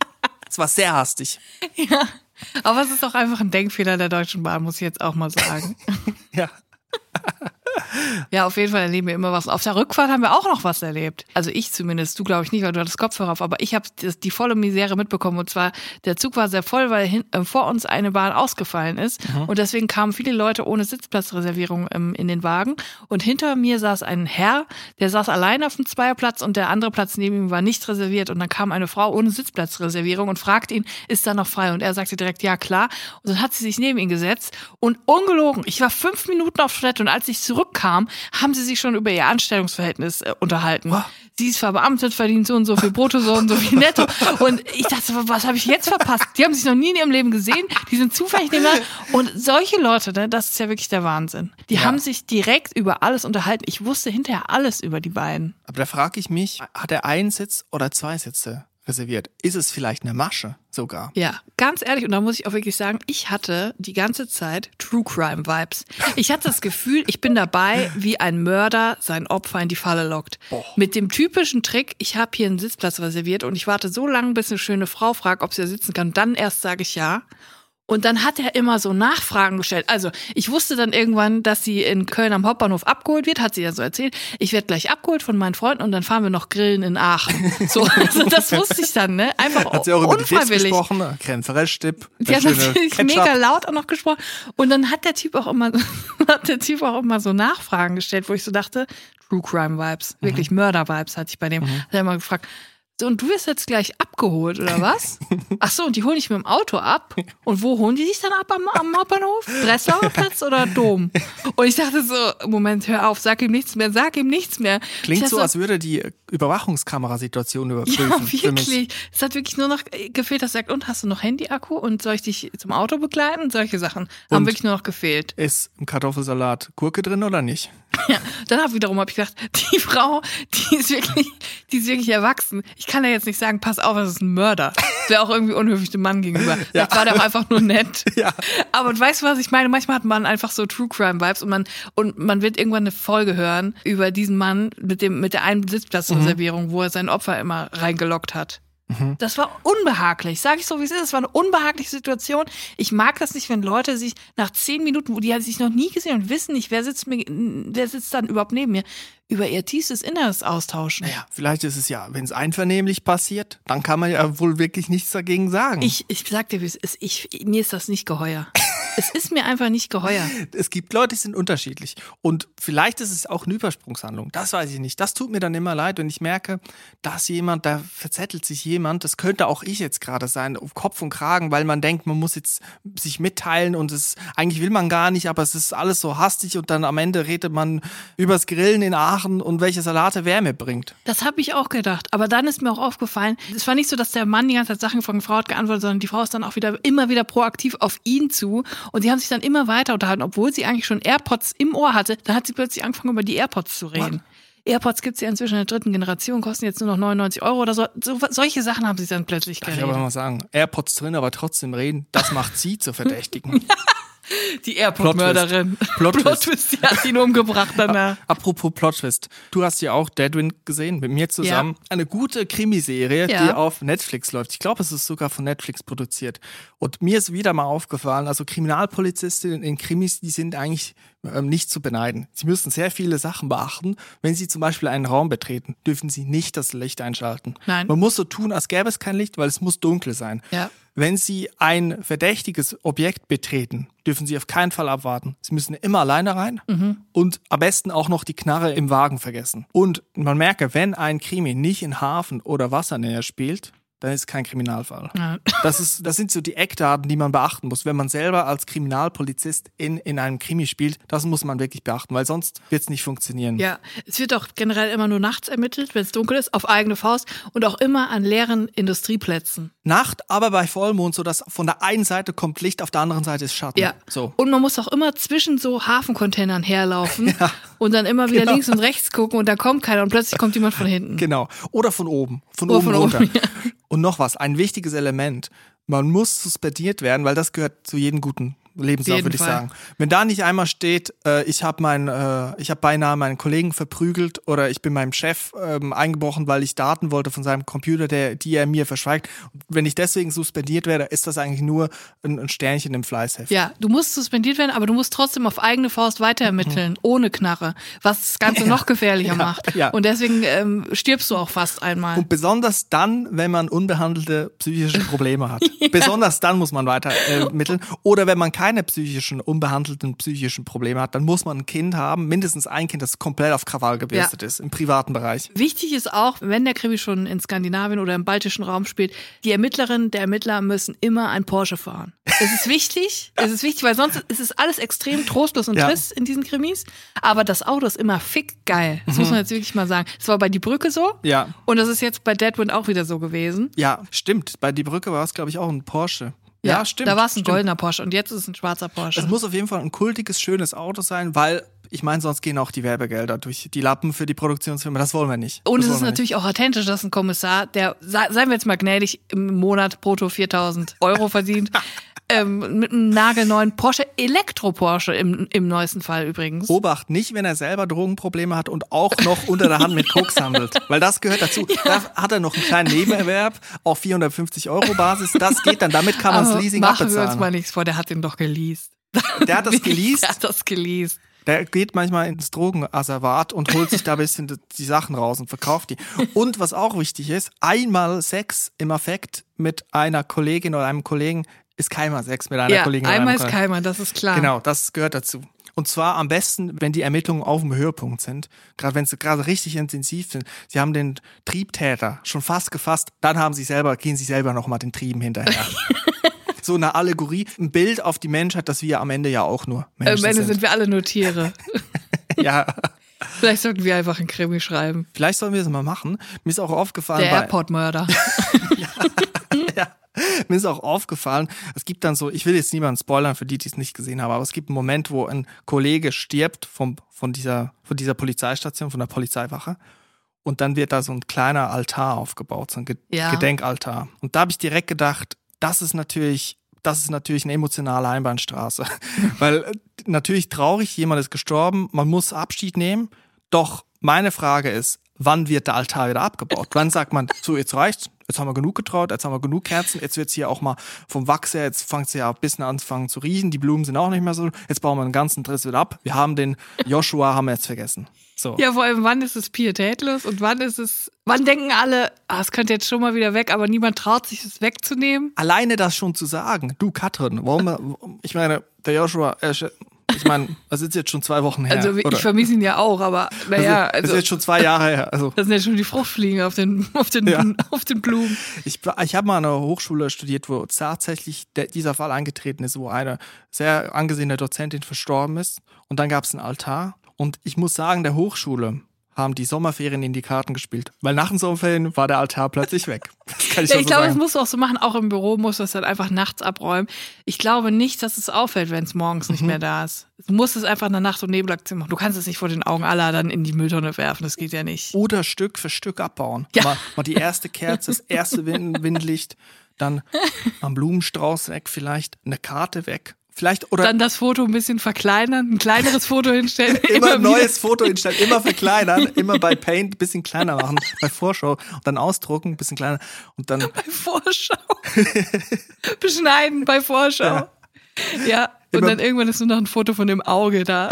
Es war sehr hastig. Ja. Aber es ist auch einfach ein Denkfehler der Deutschen Bahn, muss ich jetzt auch mal sagen. Ja. Ja, auf jeden Fall erleben wir immer was. Auf der Rückfahrt haben wir auch noch was erlebt. Also ich zumindest, du glaube ich nicht, weil du hattest Kopfhörer auf, aber ich habe die volle Misere mitbekommen. Und zwar, der Zug war sehr voll, weil hin, äh, vor uns eine Bahn ausgefallen ist. Und deswegen kamen viele Leute ohne Sitzplatzreservierung ähm, in den Wagen. Und hinter mir saß ein Herr, der saß allein auf dem Zweierplatz und der andere Platz neben ihm war nicht reserviert. Und dann kam eine Frau ohne Sitzplatzreservierung und fragte ihn, ist da noch frei? Und er sagte direkt, ja klar. Und dann hat sie sich neben ihn gesetzt und ungelogen, ich war fünf Minuten auf Toilette und als ich zurückkam, haben sie sich schon über ihr Anstellungsverhältnis äh, unterhalten. Sie ist verbeamtet, verdient so und so viel Brutto, so und so viel Netto. Und ich dachte, was habe ich jetzt verpasst? Die haben sich noch nie in ihrem Leben gesehen, die sind zufällig nebeneinander. Und solche Leute, ne, das ist ja wirklich der Wahnsinn. Die Ja. haben sich direkt über alles unterhalten. Ich wusste hinterher alles über die beiden. Aber da frage ich mich, hat er einen Sitz oder zwei Sitze reserviert. Ist es vielleicht eine Masche sogar? Ja, ganz ehrlich, und da muss ich auch wirklich sagen, ich hatte die ganze Zeit True Crime Vibes. Ich hatte das Gefühl, ich bin dabei, wie ein Mörder sein Opfer in die Falle lockt. Boah. Mit dem typischen Trick, ich habe hier einen Sitzplatz reserviert und ich warte so lange, bis eine schöne Frau fragt, ob sie da sitzen kann. Dann erst sage ich ja. Und dann hat er immer so Nachfragen gestellt. Also ich wusste dann irgendwann, dass sie in Köln am Hauptbahnhof abgeholt wird, hat sie ja so erzählt. Ich werde gleich abgeholt von meinen Freunden und dann fahren wir noch grillen in Aachen. So, also das wusste ich dann, ne? Einfach Hat sie auch über die Tipps gesprochen? Creme Fraiche Tipp. Die hat natürlich mega laut auch noch gesprochen. Und dann hat der Typ auch immer, hat der Typ auch immer so Nachfragen gestellt, wo ich so dachte, True Crime Vibes, wirklich Mörder-Vibes hatte ich bei dem. Hat er immer gefragt, so, und du wirst jetzt gleich abgeholt, oder was? Ach so, und die holen dich mit dem Auto ab. Und wo holen die dich dann ab am, am Hauptbahnhof? Breslauer Platz oder Dom? Und ich dachte so, Moment, hör auf, sag ihm nichts mehr, sag ihm nichts mehr. Klingt so, dachte als würde die Überwachungskamerasituation überprüfen. ja, wirklich. Es hat wirklich nur noch gefehlt, dass er sagt, und hast du noch Handy-Akku und soll ich dich zum Auto begleiten? Solche Sachen haben Und- wirklich nur noch gefehlt. Ist im Kartoffelsalat Gurke drin oder nicht? Ja, dann hab wiederum hab ich gedacht, die Frau, die ist wirklich, die ist wirklich erwachsen. Ich kann ja jetzt nicht sagen, pass auf, das ist ein Mörder. Das wäre auch irgendwie unhöflich dem Mann gegenüber. Vielleicht war der auch einfach nur nett. Ja. Aber du weißt, was ich meine? Manchmal hat man einfach so True Crime Vibes und man und man wird irgendwann eine Folge hören über diesen Mann mit dem mit der einen Sitzplatzreservierung, wo er sein Opfer immer reingelockt hat. Das war unbehaglich, sag ich so wie es ist. Es war eine unbehagliche Situation. Ich mag das nicht, wenn Leute sich nach zehn Minuten, wo die haben sich noch nie gesehen und wissen nicht, wer sitzt mir, wer sitzt dann überhaupt neben mir, über ihr tiefstes Inneres austauschen. Naja, vielleicht ist es ja, wenn es einvernehmlich passiert, dann kann man ja wohl wirklich nichts dagegen sagen. Ich, ich sag dir, wie es ist. Ich, mir ist das nicht geheuer. es ist mir einfach nicht geheuer. es gibt Leute, die sind unterschiedlich. Und vielleicht ist es auch eine Übersprungshandlung. Das weiß ich nicht. Das tut mir dann immer leid, wenn ich merke, dass jemand, da verzettelt sich jemand, das könnte auch ich jetzt gerade sein, auf Kopf und Kragen, weil man denkt, man muss jetzt sich mitteilen und es eigentlich will man gar nicht, aber es ist alles so hastig und dann am Ende redet man übers Grillen in Aachen und welche Salate Wärme bringt. Das habe ich auch gedacht. Aber dann ist mir auch aufgefallen, es war nicht so, dass der Mann die ganze Zeit Sachen von der Frau hat geantwortet, sondern die Frau ist dann auch wieder immer wieder proaktiv auf ihn zu. Und sie haben sich dann immer weiter unterhalten, obwohl sie eigentlich schon AirPods im Ohr hatte. Dann hat sie plötzlich angefangen, über die AirPods zu reden. AirPods gibt's ja inzwischen in der dritten Generation, kosten jetzt nur noch 99 Euro oder so. so solche Sachen haben sie dann plötzlich Darf ich aber geredet. mal sagen, AirPods drin, aber trotzdem reden, das macht sie zur Verdächtigen. Die AirPod-Mörderin. Plot Twist. Plot Twist, die hat ihn umgebracht danach. Apropos Plot-Twist. Du hast ja auch Deadwind gesehen, mit mir zusammen. Eine gute Krimiserie, Ja. die auf Netflix läuft. Ich glaube, es ist sogar von Netflix produziert. Und mir ist wieder mal aufgefallen, also Kriminalpolizistinnen in Krimis, die sind eigentlich ähm, nicht zu beneiden. Sie müssen sehr viele Sachen beachten. Wenn sie zum Beispiel einen Raum betreten, dürfen sie nicht das Licht einschalten. Nein. Man muss so tun, als gäbe es kein Licht, weil es muss dunkel sein. Ja. Wenn Sie ein verdächtiges Objekt betreten, dürfen Sie auf keinen Fall abwarten. Sie müssen immer alleine rein und am besten auch noch die Knarre im Wagen vergessen. Und man merke, wenn ein Krimi nicht in Hafen oder Wassernähe spielt, dann ist es kein Kriminalfall. Ja. Das, ist, das sind so die Eckdaten, die man beachten muss. Wenn man selber als Kriminalpolizist in, in einem Krimi spielt, das muss man wirklich beachten, weil sonst wird es nicht funktionieren. Ja, es wird auch generell immer nur nachts ermittelt, wenn es dunkel ist, auf eigene Faust und auch immer an leeren Industrieplätzen. Nacht, aber bei Vollmond, so dass von der einen Seite kommt Licht, auf der anderen Seite ist Schatten. Ja. So. Und man muss auch immer zwischen so Hafencontainern herlaufen und dann immer wieder Genau. links und rechts gucken und da kommt keiner und plötzlich kommt jemand von hinten. Genau. Oder von oben. Von Oder oben von runter. oben, Und noch was, ein wichtiges Element. Man muss suspendiert werden, weil das gehört zu jedem guten Lebenslauf, würde ich sagen. Wenn da nicht einmal steht, äh, ich habe mein, äh, ich habe beinahe meinen Kollegen verprügelt oder ich bin meinem Chef ähm, eingebrochen, weil ich Daten wollte von seinem Computer, der, die er mir verschweigt. Wenn ich deswegen suspendiert werde, ist das eigentlich nur ein, ein Sternchen im Fleißheft. Ja, du musst suspendiert werden, aber du musst trotzdem auf eigene Faust weiterermitteln, ohne Knarre, was das Ganze noch gefährlicher Mhm. Ja, macht. ja. Und deswegen ähm, stirbst du auch fast einmal. Und besonders dann, wenn man unbehandelte psychische Probleme hat. Besonders dann muss man weiter äh. Oder wenn man keine psychischen, unbehandelten psychischen Probleme hat, dann muss man ein Kind haben, mindestens ein Kind, das komplett auf Krawall gebürstet ist, im privaten Bereich. Wichtig ist auch, wenn der Krimi schon in Skandinavien oder im baltischen Raum spielt, die Ermittlerinnen, der Ermittler müssen immer ein Porsche fahren. Es ist wichtig, es ist wichtig, weil sonst ist es alles extrem trostlos und Ja. trist in diesen Krimis. Aber das Auto ist immer fick geil. Das Mhm. muss man jetzt wirklich mal sagen. Es war bei Die Brücke so. Ja. Und das ist jetzt bei Deadwind auch wieder so gewesen. Ja, stimmt. Bei Die Brücke war es, glaube ich, auch ein Porsche. Ja, stimmt. Da war es ein stimmt. goldener Porsche und jetzt ist es ein schwarzer Porsche. Es muss auf jeden Fall ein kultiges, schönes Auto sein, weil Ich meine, sonst gehen auch die Werbegelder durch die Lappen für die Produktionsfirma. Das wollen wir nicht. Und das es ist natürlich auch authentisch, dass ein Kommissar, der, sei- seien wir jetzt mal gnädig, im Monat brutto 4000 Euro verdient, ähm, mit einem nagelneuen Porsche, Elektro-Porsche im, im neuesten Fall übrigens. Obacht nicht, wenn er selber Drogenprobleme hat und auch noch unter der Hand mit Koks handelt. Weil das gehört dazu. Da hat er noch einen kleinen Nebenerwerb auf 450 Euro Basis. Das geht dann. Damit kann man das Leasing machen wir uns abbezahlen. mal nichts vor, der hat den doch geleast. Der hat das geleast. Der hat das geleast. Der geht manchmal ins Drogenasservat und holt sich da ein bisschen die Sachen raus und verkauft die. Und was auch wichtig ist, einmal Sex im Affekt mit einer Kollegin oder einem Kollegen ist keinmal Sex mit einer Ja, Kollegin einmal ist. Keimer, das ist klar. Genau, das gehört dazu. Und zwar am besten, wenn die Ermittlungen auf dem Höhepunkt sind. Gerade wenn sie gerade richtig intensiv sind. Sie haben den Triebtäter schon fast gefasst, dann haben sie selber, gehen sie selber nochmal den Trieben hinterher. so eine Allegorie, ein Bild auf die Menschheit, dass wir am Ende ja auch nur Am Menschen Ende sind. sind wir alle nur Tiere. Ja, Vielleicht sollten wir einfach einen Krimi schreiben. vielleicht sollen wir das mal machen. Mir ist auch aufgefallen, Der Airport-Mörder. ja, mir ist auch aufgefallen, es gibt dann so, ich will jetzt niemanden spoilern für die, die es nicht gesehen haben, aber es gibt einen Moment, wo ein Kollege stirbt vom, von, dieser, von dieser Polizeistation, von der Polizeiwache. Und dann wird da so ein kleiner Altar aufgebaut, so ein Ge Ja. Gedenkaltar. Und da habe ich direkt gedacht, das ist natürlich, das ist natürlich eine emotionale Einbahnstraße. Weil äh, natürlich traurig, jemand ist gestorben, man muss Abschied nehmen. Doch meine Frage ist, wann wird der Altar wieder abgebaut? Wann sagt man, so jetzt reicht's, jetzt haben wir genug getraut, jetzt haben wir genug Kerzen, jetzt wird's hier auch mal vom Wachs her, jetzt fängt es ja ein bisschen anfangen zu riechen, die Blumen sind auch nicht mehr so, jetzt bauen wir den ganzen Driss wieder ab. Wir haben den Joshua, haben wir jetzt vergessen. So. Ja, vor allem, wann ist es pietätlos und wann ist es, wann denken alle, ah, es könnte jetzt schon mal wieder weg, aber niemand traut sich, es wegzunehmen? Alleine das schon zu sagen, du Katrin, warum, ich meine, der Joshua, er, ist- ich meine, das ist jetzt schon zwei Wochen her. Also, oder? ich vermisse ihn ja auch, aber naja, also, das also, ist jetzt schon zwei Jahre her. Also das sind ja schon die Fruchtfliegen auf den, auf den, Ja. auf den Blumen. Ich, ich habe mal an einer Hochschule studiert, wo tatsächlich der, dieser Fall eingetreten ist, wo eine sehr angesehene Dozentin verstorben ist. Und dann gab es einen Altar. Und ich muss sagen, der Hochschule haben die Sommerferien in die Karten gespielt. Weil nach den Sommerferien war der Altar plötzlich weg. Das ich Ja, ich so glaube, das sagen. musst du auch so machen. Auch im Büro musst du es dann einfach nachts abräumen. Ich glaube nicht, dass es auffällt, wenn es morgens Mhm. nicht mehr da ist. Du musst es einfach eine Nacht- und Nebelaktion machen. Du kannst es nicht vor den Augen aller dann in die Mülltonne werfen. Das geht ja nicht. Oder Stück für Stück abbauen. Ja. Mal, mal die erste Kerze, das erste Wind, Windlicht, dann am Blumenstrauß weg vielleicht, eine Karte weg. Vielleicht, oder Dann das Foto ein bisschen verkleinern, ein kleineres Foto hinstellen. immer ein wieder. neues Foto hinstellen, immer verkleinern, immer bei Paint ein bisschen kleiner machen, bei Vorschau und dann ausdrucken, ein bisschen kleiner und dann Bei Vorschau. Beschneiden bei Vorschau. Ja. Ja. und Immer- dann irgendwann ist nur noch ein Foto von dem Auge da.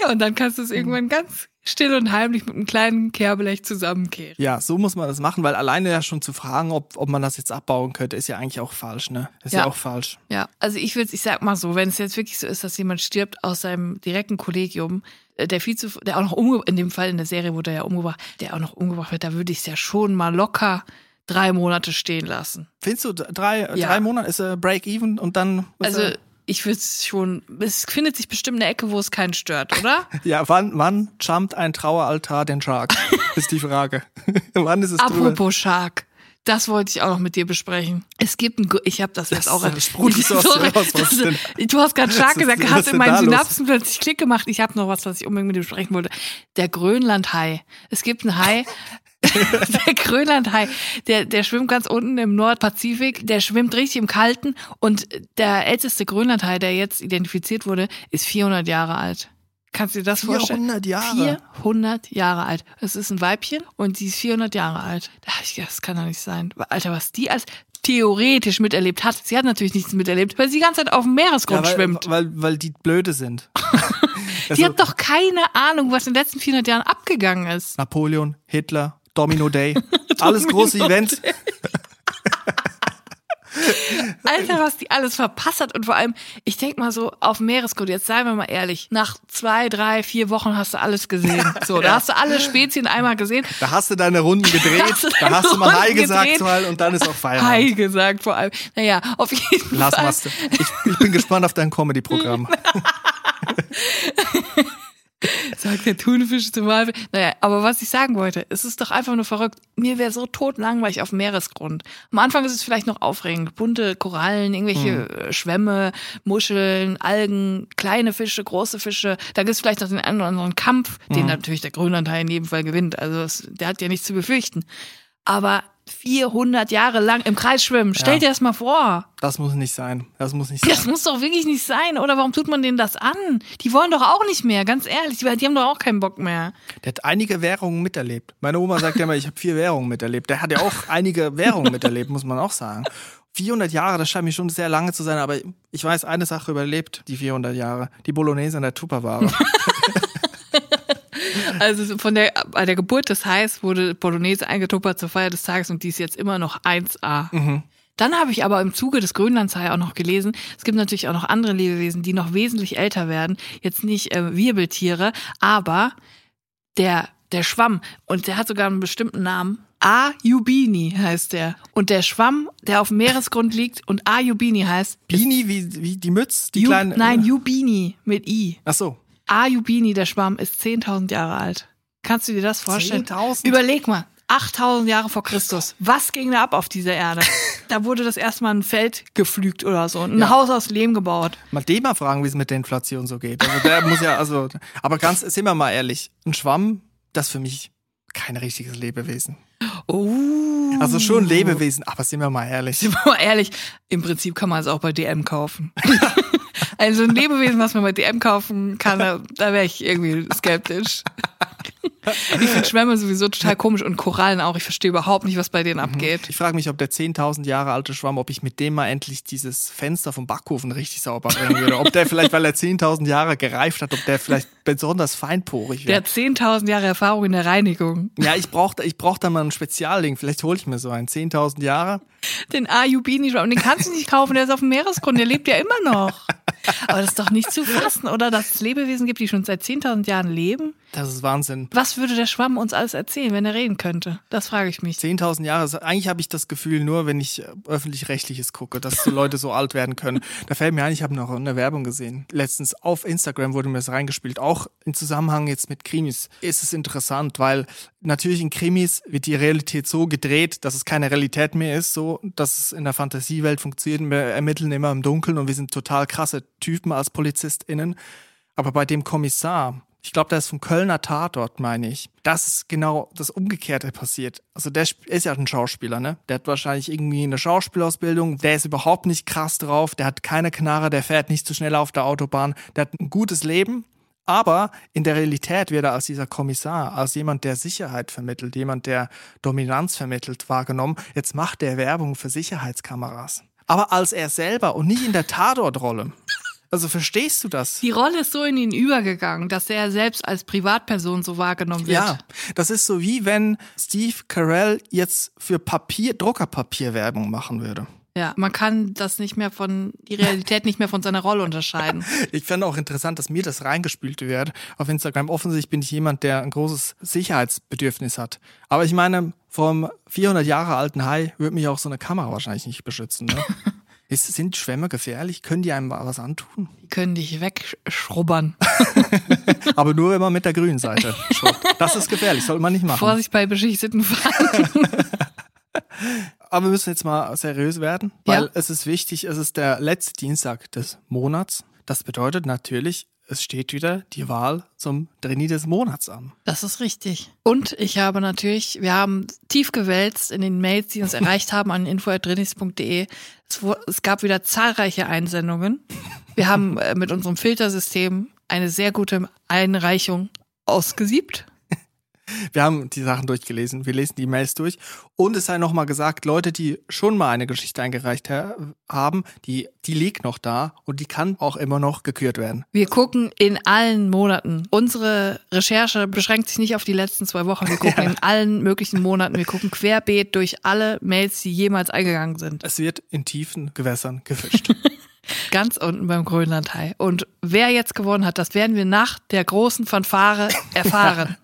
Ja, und dann kannst du es irgendwann ganz still und heimlich mit einem kleinen Kehrblech zusammenkehren. ja, so muss man das machen, weil alleine ja schon zu fragen, ob, ob man das jetzt abbauen könnte, ist ja eigentlich auch falsch, ne? Ist ja, Ja. auch falsch. Ja, also ich will, ich sag mal so, wenn es jetzt wirklich so ist, dass jemand stirbt aus seinem direkten Kollegium, äh, der viel zu, der auch noch umgebracht, in dem Fall in der Serie wurde er ja umgebracht, der auch noch umgebracht wird, da würde ich es ja schon mal locker drei Monate stehen lassen. Findest du, drei, Ja. drei Monate ist äh, Break-Even und dann. Also ich würde es schon, es findet sich bestimmt eine Ecke, wo es keinen stört, oder? ja, wann, wann jumpt ein Traueraltar den Shark? ist die Frage. wann ist es drüber? Apropos Shark. Das wollte ich auch noch mit dir besprechen. Es gibt ein, ich habe das jetzt Das, auch. was das, denn? du hast gerade Shark gesagt, hast in meinen da los? Synapsen plötzlich Klick gemacht. Ich habe noch was, was ich unbedingt mit dir besprechen wollte. Der Grönlandhai. Es gibt einen Hai. der Grönlandhai, der, der schwimmt ganz unten im Nordpazifik, der schwimmt richtig im Kalten und der älteste Grönlandhai, der jetzt identifiziert wurde, ist 400 Jahre alt. Kannst du dir das vorstellen? 400 Jahre. 400 Jahre alt. Es ist ein Weibchen und sie ist 400 Jahre alt. Da ich gedacht, das kann doch nicht sein. Alter, was die als theoretisch miterlebt hat. Sie hat natürlich nichts miterlebt, weil sie die ganze Zeit auf dem Meeresgrund weil, schwimmt. Weil, weil die blöde sind. Die Also, hat doch keine Ahnung, was in den letzten 400 Jahren abgegangen ist. Napoleon, Hitler, Domino Day, alles große Events. Alter, was die alles verpasst hat. Und vor allem, ich denk mal so, auf Meeresgrund, jetzt seien wir mal ehrlich, nach zwei, drei, vier Wochen hast du alles gesehen. So, da hast du alle Spezien einmal gesehen. Da hast du deine Runden gedreht, Hast du da deine hast du mal Hi gesagt mal und dann ist auch Feierabend. Hi gesagt vor allem. Naja, auf jeden Lass Fall. mal's. Ich, ich bin gespannt auf dein Comedy-Programm. Sag Sagt der Thunfisch zum Walfisch. Naja, aber was ich sagen wollte, es ist doch einfach nur verrückt. Mir wäre so totlangweilig auf dem Meeresgrund. Am Anfang ist es vielleicht noch aufregend. Bunte Korallen, irgendwelche hm. Schwämme, Muscheln, Algen, kleine Fische, große Fische. Da gibt es vielleicht noch den einen oder anderen Kampf, den hm. natürlich der Grönlandhai in jedem Fall gewinnt. Also es, der hat ja nichts zu befürchten. Aber 400 Jahre lang im Kreis schwimmen. Stell ja. dir das mal vor. Das muss nicht sein. Das muss nicht sein. Das muss doch wirklich nicht sein. Oder warum tut man denen das an? Die wollen doch auch nicht mehr, ganz ehrlich. Die, haben doch auch keinen Bock mehr. Der hat einige Währungen miterlebt. Meine Oma sagt ja immer, ich habe vier Währungen miterlebt. Der hat ja auch einige Währungen miterlebt, muss man auch sagen. 400 Jahre, das scheint mir schon sehr lange zu sein, aber ich weiß, eine Sache überlebt die 400 Jahre. Die Bolognese in der Tupperware. Also von der, bei der Geburt des Hais wurde Bolognese eingetuppert zur Feier des Tages und die ist jetzt immer noch 1A. Mhm. Dann habe ich aber im Zuge des Grönlandshai auch noch gelesen, es gibt natürlich auch noch andere Lebewesen, die noch wesentlich älter werden. Jetzt nicht äh, Wirbeltiere, aber der, der Schwamm, und der hat sogar einen bestimmten Namen. Ayubini heißt der. Und der Schwamm, der auf dem Meeresgrund liegt und Ayubini heißt. Bini wie, wie die Mütz? Die Ju, kleinen, nein, Yubini mit I. Ach so. Ayubini, der Schwamm, ist 10.000 Jahre alt. Kannst du dir das vorstellen? 10.000? Überleg mal. 8000 Jahre vor Christus. Was ging da ab auf dieser Erde? Da wurde das erstmal ein Feld gepflügt oder so, ein ja. Haus aus Lehm gebaut. Mal den mal fragen, wie es mit der Inflation so geht. Also der muss ja, also, aber ganz, sind wir mal ehrlich, ein Schwamm, das ist für mich kein richtiges Lebewesen. Oh. Also schon Lebewesen, aber sind wir mal ehrlich. Sind wir mal ehrlich, im Prinzip kann man es auch bei DM kaufen. Also ein Lebewesen, was man bei DM kaufen kann, da, da wäre ich irgendwie skeptisch. Ich finde Schwämme sowieso total komisch und Korallen auch. Ich verstehe überhaupt nicht, was bei denen mhm. abgeht. Ich frage mich, ob der 10.000 Jahre alte Schwamm, ob ich mit dem mal endlich dieses Fenster vom Backofen richtig sauber bringen würde. Ob der vielleicht, weil er 10.000 Jahre gereift hat, ob der vielleicht besonders feinporig wäre. Der hat 10.000 Jahre Erfahrung in der Reinigung. Ja, ich brauche ich brauch da mal ein Spezialding. Vielleicht hole ich mir so einen. 10.000 Jahre. Den Ayubini-Schwamm. Den kannst du nicht kaufen, der ist auf dem Meeresgrund. Der lebt ja immer noch. Aber das ist doch nicht zu fassen, oder? Dass es Lebewesen gibt, die schon seit 10.000 Jahren leben? Das ist Wahnsinn. Was würde der Schwamm uns alles erzählen, wenn er reden könnte? Das frage ich mich. 10.000 Jahre, eigentlich habe ich das Gefühl nur, wenn ich öffentlich-rechtliches gucke, dass so Leute so alt werden können. Da fällt mir ein, ich habe noch eine Werbung gesehen. Letztens auf Instagram wurde mir das reingespielt. Auch im Zusammenhang jetzt mit Krimis ist es interessant, weil natürlich in Krimis wird die Realität so gedreht, dass es keine Realität mehr ist, so dass es in der Fantasiewelt funktioniert. Wir ermitteln immer im Dunkeln und wir sind total krasse Typen als PolizistInnen. Aber bei dem Kommissar, ich glaube, der ist vom Kölner Tatort, meine ich. Das ist genau das Umgekehrte passiert. Also der ist ja ein Schauspieler, ne? Der hat wahrscheinlich irgendwie eine Schauspielausbildung. Der ist überhaupt nicht krass drauf. Der hat keine Knarre. Der fährt nicht zu schnell auf der Autobahn. Der hat ein gutes Leben. Aber in der Realität wird er als dieser Kommissar, als jemand, der Sicherheit vermittelt, jemand, der Dominanz vermittelt, wahrgenommen. Jetzt macht er Werbung für Sicherheitskameras. Aber als er selber und nicht in der Tatortrolle. Also verstehst du das? Die Rolle ist so in ihn übergegangen, dass er selbst als Privatperson so wahrgenommen wird. Ja, das ist so wie wenn Steve Carell jetzt für Papier, Druckerpapier Werbung machen würde. Ja, man kann das nicht mehr von, die Realität nicht mehr von seiner Rolle unterscheiden. Ich fände auch interessant, dass mir das reingespült wird auf Instagram. Offensichtlich bin ich jemand, der ein großes Sicherheitsbedürfnis hat. Aber ich meine, vom 400 Jahre alten Hai würde mich auch so eine Kamera wahrscheinlich nicht beschützen. Ne? Ist, sind Schwämme gefährlich? Können die einem was antun? Die können dich wegschrubbern. Aber nur wenn man mit der grünen Seite schrubbt. Das ist gefährlich, soll man nicht machen. Vorsicht bei beschichteten Fragen. Aber wir müssen jetzt mal seriös werden, weil ja. es ist wichtig, es ist der letzte Dienstag des Monats. Das bedeutet natürlich, es steht wieder die Wahl zum Trainee des Monats an. Das ist richtig. Und ich habe natürlich, wir haben tief gewälzt in den Mails, die uns erreicht haben an info.drinis.de. Es, es gab wieder zahlreiche Einsendungen. Wir haben äh, mit unserem Filtersystem eine sehr gute Einreichung ausgesiebt. Wir haben die Sachen durchgelesen, wir lesen die Mails durch. Und es sei nochmal gesagt, Leute, die schon mal eine Geschichte eingereicht haben, die, die liegt noch da und die kann auch immer noch gekürt werden. Wir gucken in allen Monaten. Unsere Recherche beschränkt sich nicht auf die letzten zwei Wochen. Wir gucken ja. in allen möglichen Monaten. Wir gucken querbeet durch alle Mails, die jemals eingegangen sind. Es wird in tiefen Gewässern gefischt. Ganz unten beim Grönlandhai. Und wer jetzt gewonnen hat, das werden wir nach der großen Fanfare erfahren.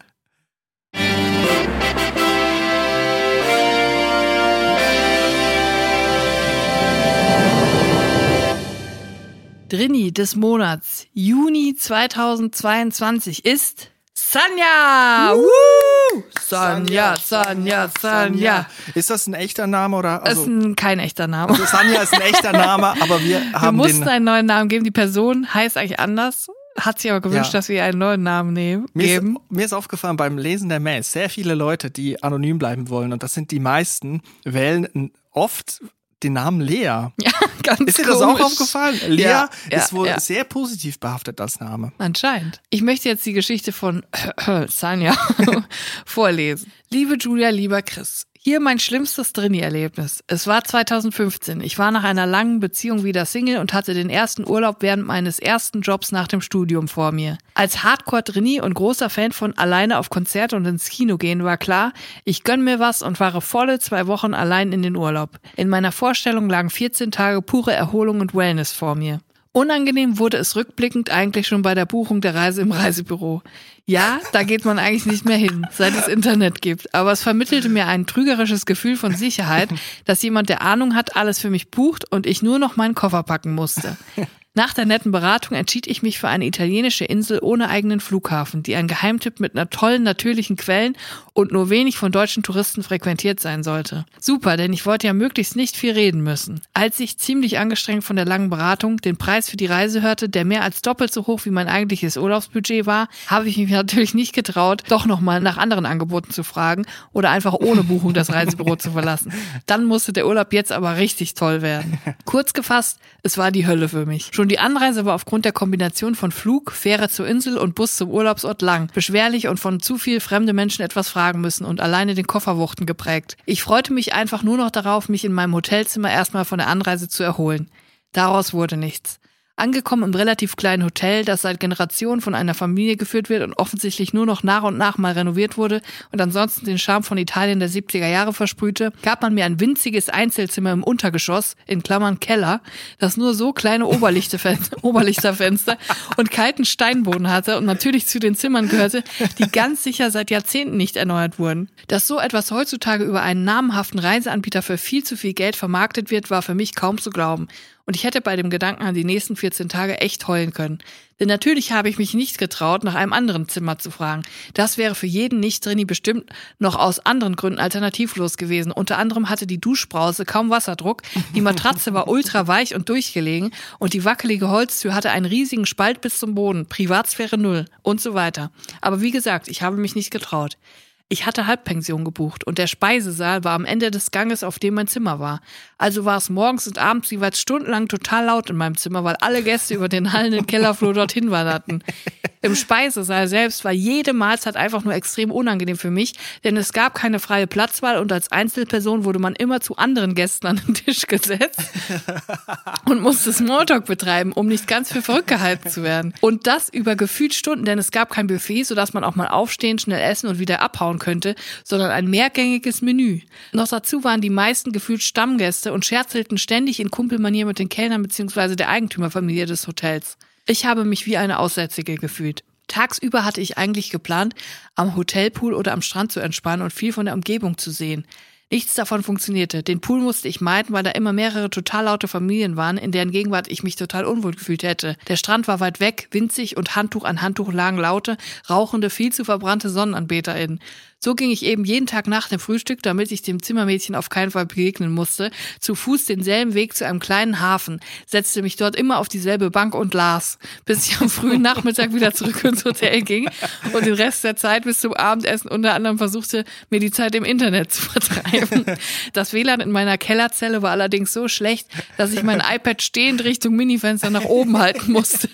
Drini des Monats Juni 2022 ist Sanja! Woo! Sanja, Sanja, Sanja. Ist das ein echter Name oder? Das ist Also, ein, kein echter Name. also Sanja ist ein echter Name, aber wir Wir haben mussten den. einen neuen Namen geben. Die Person heißt eigentlich anders, hat sich aber gewünscht, Ja. dass wir einen neuen Namen nehmen, Mir geben. ist, mir ist aufgefallen beim Lesen der Mails, sehr viele Leute, die anonym bleiben wollen, und das sind die meisten, wählen oft den Namen Lea. Ja, ganz Ist dir das auch aufgefallen? Lea Ja, ja, ist wohl ja. sehr positiv behaftet als Name. Anscheinend. Ich möchte jetzt die Geschichte von Sanja vorlesen. Liebe Julia, lieber Chris. Hier mein schlimmstes Drini-Erlebnis. Es war 2015. Ich war nach einer langen Beziehung wieder Single und hatte den ersten Urlaub während meines ersten Jobs nach dem Studium vor mir. Als Hardcore-Drini und großer Fan von alleine auf Konzerte und ins Kino gehen war klar, ich gönn mir was und fahre volle zwei Wochen allein in den Urlaub. In meiner Vorstellung lagen 14 Tage pure Erholung und Wellness vor mir. Unangenehm wurde es rückblickend eigentlich schon bei der Buchung der Reise im Reisebüro. Ja, da geht man eigentlich nicht mehr hin, seit es Internet gibt. Aber es vermittelte mir ein trügerisches Gefühl von Sicherheit, dass jemand, der Ahnung hat, alles für mich bucht und ich nur noch meinen Koffer packen musste. Nach der netten Beratung entschied ich mich für eine italienische Insel ohne eigenen Flughafen, die ein Geheimtipp mit einer tollen natürlichen Quellen und nur wenig von deutschen Touristen frequentiert sein sollte. Super, denn ich wollte ja möglichst nicht viel reden müssen. Als ich ziemlich angestrengt von der langen Beratung den Preis für die Reise hörte, der mehr als doppelt so hoch wie mein eigentliches Urlaubsbudget war, habe ich mich natürlich nicht getraut, doch nochmal nach anderen Angeboten zu fragen oder einfach ohne Buchung das Reisebüro zu verlassen. Dann musste der Urlaub jetzt aber richtig toll werden. Kurz gefasst, es war die Hölle für mich. Schon die Anreise war aufgrund der Kombination von Flug, Fähre zur Insel und Bus zum Urlaubsort lang, beschwerlich und von zu viel fremde Menschen etwas fragen müssen und alleine den Kofferwuchten geprägt. Ich freute mich einfach nur noch darauf, mich in meinem Hotelzimmer erstmal von der Anreise zu erholen. Daraus wurde nichts. Angekommen im relativ kleinen Hotel, das seit Generationen von einer Familie geführt wird und offensichtlich nur noch nach und nach mal renoviert wurde und ansonsten den Charme von Italien der 70er Jahre versprühte, gab man mir ein winziges Einzelzimmer im Untergeschoss, in Klammern Keller, das nur so kleine Oberlichterfen- Oberlichterfenster und kalten Steinboden hatte und natürlich zu den Zimmern gehörte, die ganz sicher seit Jahrzehnten nicht erneuert wurden. Dass so etwas heutzutage über einen namhaften Reiseanbieter für viel zu viel Geld vermarktet wird, war für mich kaum zu glauben. Und ich hätte bei dem Gedanken an die nächsten 14 Tage echt heulen können. Denn natürlich habe ich mich nicht getraut, nach einem anderen Zimmer zu fragen. Das wäre für jeden Nicht-Drini bestimmt noch aus anderen Gründen alternativlos gewesen. Unter anderem hatte die Duschbrause kaum Wasserdruck, die Matratze war ultra weich und durchgelegen und die wackelige Holztür hatte einen riesigen Spalt bis zum Boden, Privatsphäre null und so weiter. Aber wie gesagt, ich habe mich nicht getraut. Ich hatte Halbpension gebucht und der Speisesaal war am Ende des Ganges, auf dem mein Zimmer war. Also war es morgens und abends jeweils stundenlang total laut in meinem Zimmer, weil alle Gäste über den hallenden Kellerflur dorthin wanderten. Im Speisesaal selbst war jede Mahlzeit einfach nur extrem unangenehm für mich, denn es gab keine freie Platzwahl und als Einzelperson wurde man immer zu anderen Gästen an den Tisch gesetzt und musste Smalltalk betreiben, um nicht ganz für verrückt gehalten zu werden. Und das über gefühlt Stunden, denn es gab kein Buffet, sodass man auch mal aufstehen, schnell essen und wieder abhauen könnte, sondern ein mehrgängiges Menü. Noch dazu waren die meisten gefühlt Stammgäste und scherzelten ständig in Kumpelmanier mit den Kellnern bzw. der Eigentümerfamilie des Hotels. Ich habe mich wie eine Aussätzige gefühlt. Tagsüber hatte ich eigentlich geplant, am Hotelpool oder am Strand zu entspannen und viel von der Umgebung zu sehen. Nichts davon funktionierte. Den Pool musste ich meiden, weil da immer mehrere total laute Familien waren, in deren Gegenwart ich mich total unwohl gefühlt hätte. Der Strand war weit weg, winzig und Handtuch an Handtuch lagen laute, rauchende, viel zu verbrannte SonnenanbeterInnen. So ging ich eben jeden Tag nach dem Frühstück, damit ich dem Zimmermädchen auf keinen Fall begegnen musste, zu Fuß denselben Weg zu einem kleinen Hafen, setzte mich dort immer auf dieselbe Bank und las, bis ich am frühen Nachmittag wieder zurück ins Hotel ging und den Rest der Zeit bis zum Abendessen unter anderem versuchte, mir die Zeit im Internet zu vertreiben. Das WLAN in meiner Kellerzelle war allerdings so schlecht, dass ich mein iPad stehend Richtung Minifenster nach oben halten musste,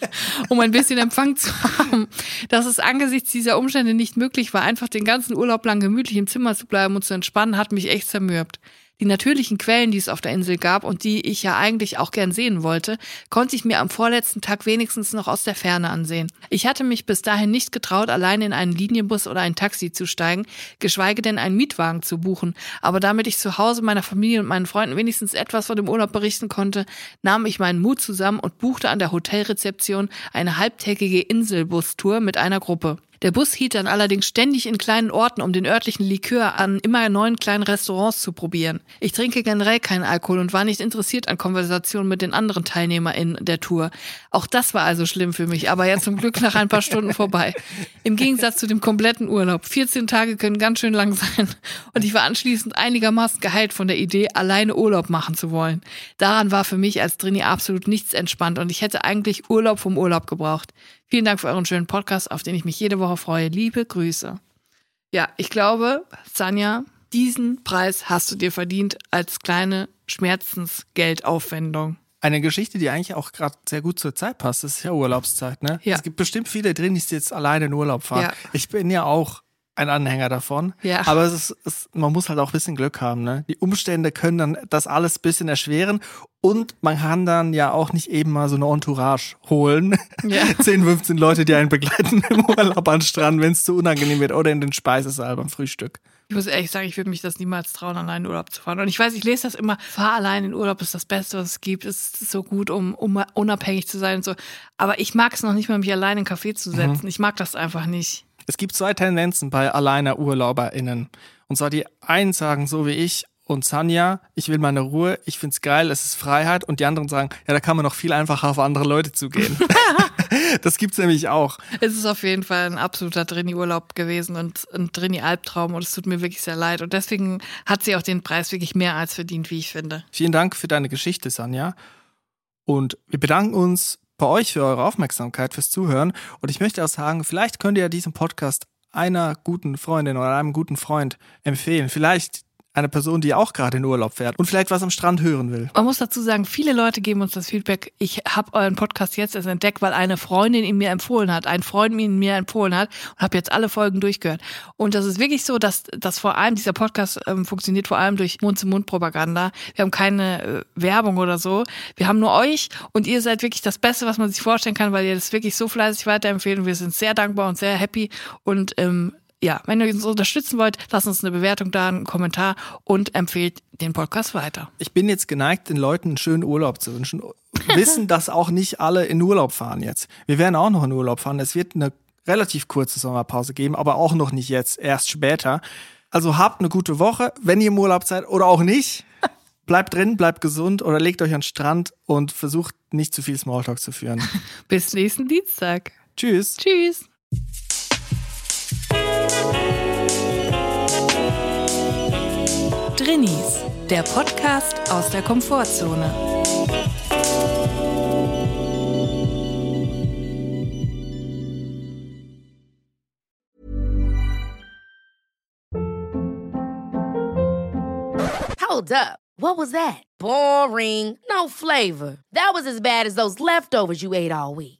um ein bisschen Empfang zu haben. Dass es angesichts dieser Umstände nicht möglich war, einfach den ganzen Urlaub lang gemütlich im Zimmer zu bleiben und zu entspannen, hat mich echt zermürbt. Die natürlichen Quellen, die es auf der Insel gab und die ich ja eigentlich auch gern sehen wollte, konnte ich mir am vorletzten Tag wenigstens noch aus der Ferne ansehen. Ich hatte mich bis dahin nicht getraut, allein in einen Linienbus oder ein Taxi zu steigen, geschweige denn einen Mietwagen zu buchen. Aber damit ich zu Hause meiner Familie und meinen Freunden wenigstens etwas von dem Urlaub berichten konnte, nahm ich meinen Mut zusammen und buchte an der Hotelrezeption eine halbtägige Inselbustour mit einer Gruppe. Der Bus hielt dann allerdings ständig in kleinen Orten, um den örtlichen Likör an immer neuen kleinen Restaurants zu probieren. Ich trinke generell keinen Alkohol und war nicht interessiert an Konversationen mit den anderen TeilnehmerInnen der Tour. Auch das war also schlimm für mich, aber ja zum Glück nach ein paar Stunden vorbei. Im Gegensatz zu dem kompletten Urlaub. 14 Tage können ganz schön lang sein. Und ich war anschließend einigermaßen geheilt von der Idee, alleine Urlaub machen zu wollen. Daran war für mich als Trini absolut nichts entspannt und ich hätte eigentlich Urlaub vom Urlaub gebraucht. Vielen Dank für euren schönen Podcast, auf den ich mich jede Woche freue. Liebe Grüße. Ja, ich glaube, Sanja, diesen Preis hast du dir verdient als kleine Schmerzensgeldaufwendung. Eine Geschichte, die eigentlich auch gerade sehr gut zur Zeit passt, das ist ja Urlaubszeit, ne? Ja. Es gibt bestimmt viele drin, die jetzt alleine in Urlaub fahren. Ja. Ich bin ja auch ein Anhänger davon. Ja. Aber es ist, es, man muss halt auch ein bisschen Glück haben, ne? Die Umstände können dann das alles ein bisschen erschweren und man kann dann ja auch nicht eben mal so eine Entourage holen. Ja. 10, 15 Leute, die einen begleiten im Urlaub an den Strand, wenn es zu unangenehm wird oder in den Speisesaal beim Frühstück. Ich muss ehrlich sagen, ich würde mich das niemals trauen, allein in Urlaub zu fahren. Und ich weiß, ich lese das immer, fahr allein in Urlaub ist das Beste, was es gibt. Es ist so gut, um, um unabhängig zu sein und so. Aber ich mag es noch nicht mal, mich allein in einen Café zu setzen. Ich mag das einfach nicht. Es gibt zwei Tendenzen bei alleiner UrlauberInnen. Und zwar die einen sagen so wie ich und Sanja, ich will meine Ruhe, ich find's geil, es ist Freiheit. Und die anderen sagen, ja, da kann man noch viel einfacher auf andere Leute zugehen. das gibt's nämlich auch. Es ist auf jeden Fall ein absoluter Drini-Urlaub gewesen und ein Drini-Albtraum und es tut mir wirklich sehr leid. Und deswegen hat sie auch den Preis wirklich mehr als verdient, wie ich finde. Vielen Dank für deine Geschichte, Sanja. Und wir bedanken uns bei euch für eure Aufmerksamkeit, fürs Zuhören. Und ich möchte auch sagen, vielleicht könnt ihr diesen Podcast einer guten Freundin oder einem guten Freund empfehlen. Vielleicht eine Person, die auch gerade in Urlaub fährt und vielleicht was am Strand hören will. Man muss dazu sagen, viele Leute geben uns das Feedback. Ich habe euren Podcast jetzt erst entdeckt, weil eine Freundin ihn mir empfohlen hat, ein Freund ihn mir empfohlen hat und habe jetzt alle Folgen durchgehört. Und das ist wirklich so, dass, dass vor allem dieser Podcast ähm, funktioniert vor allem durch Mund-zu-Mund-Propaganda. Wir haben keine äh, Werbung oder so. Wir haben nur euch und ihr seid wirklich das Beste, was man sich vorstellen kann, weil ihr das wirklich so fleißig weiterempfehlen. Wir sind sehr dankbar und sehr happy und ähm, ja, wenn ihr uns unterstützen wollt, lasst uns eine Bewertung da, einen Kommentar und empfehlt den Podcast weiter. Ich bin jetzt geneigt, den Leuten einen schönen Urlaub zu wünschen. Wissen, dass auch nicht alle in Urlaub fahren jetzt. Wir werden auch noch in Urlaub fahren. Es wird eine relativ kurze Sommerpause geben, aber auch noch nicht jetzt, erst später. Also habt eine gute Woche, wenn ihr im Urlaub seid oder auch nicht. Bleibt drin, bleibt gesund oder legt euch an den Strand und versucht nicht zu viel Smalltalk zu führen. Bis nächsten Dienstag. Tschüss. Tschüss. Drinnies, der Podcast aus der Komfortzone. Hold up. What was that? Boring. No flavor. That was as bad as those leftovers you ate all week.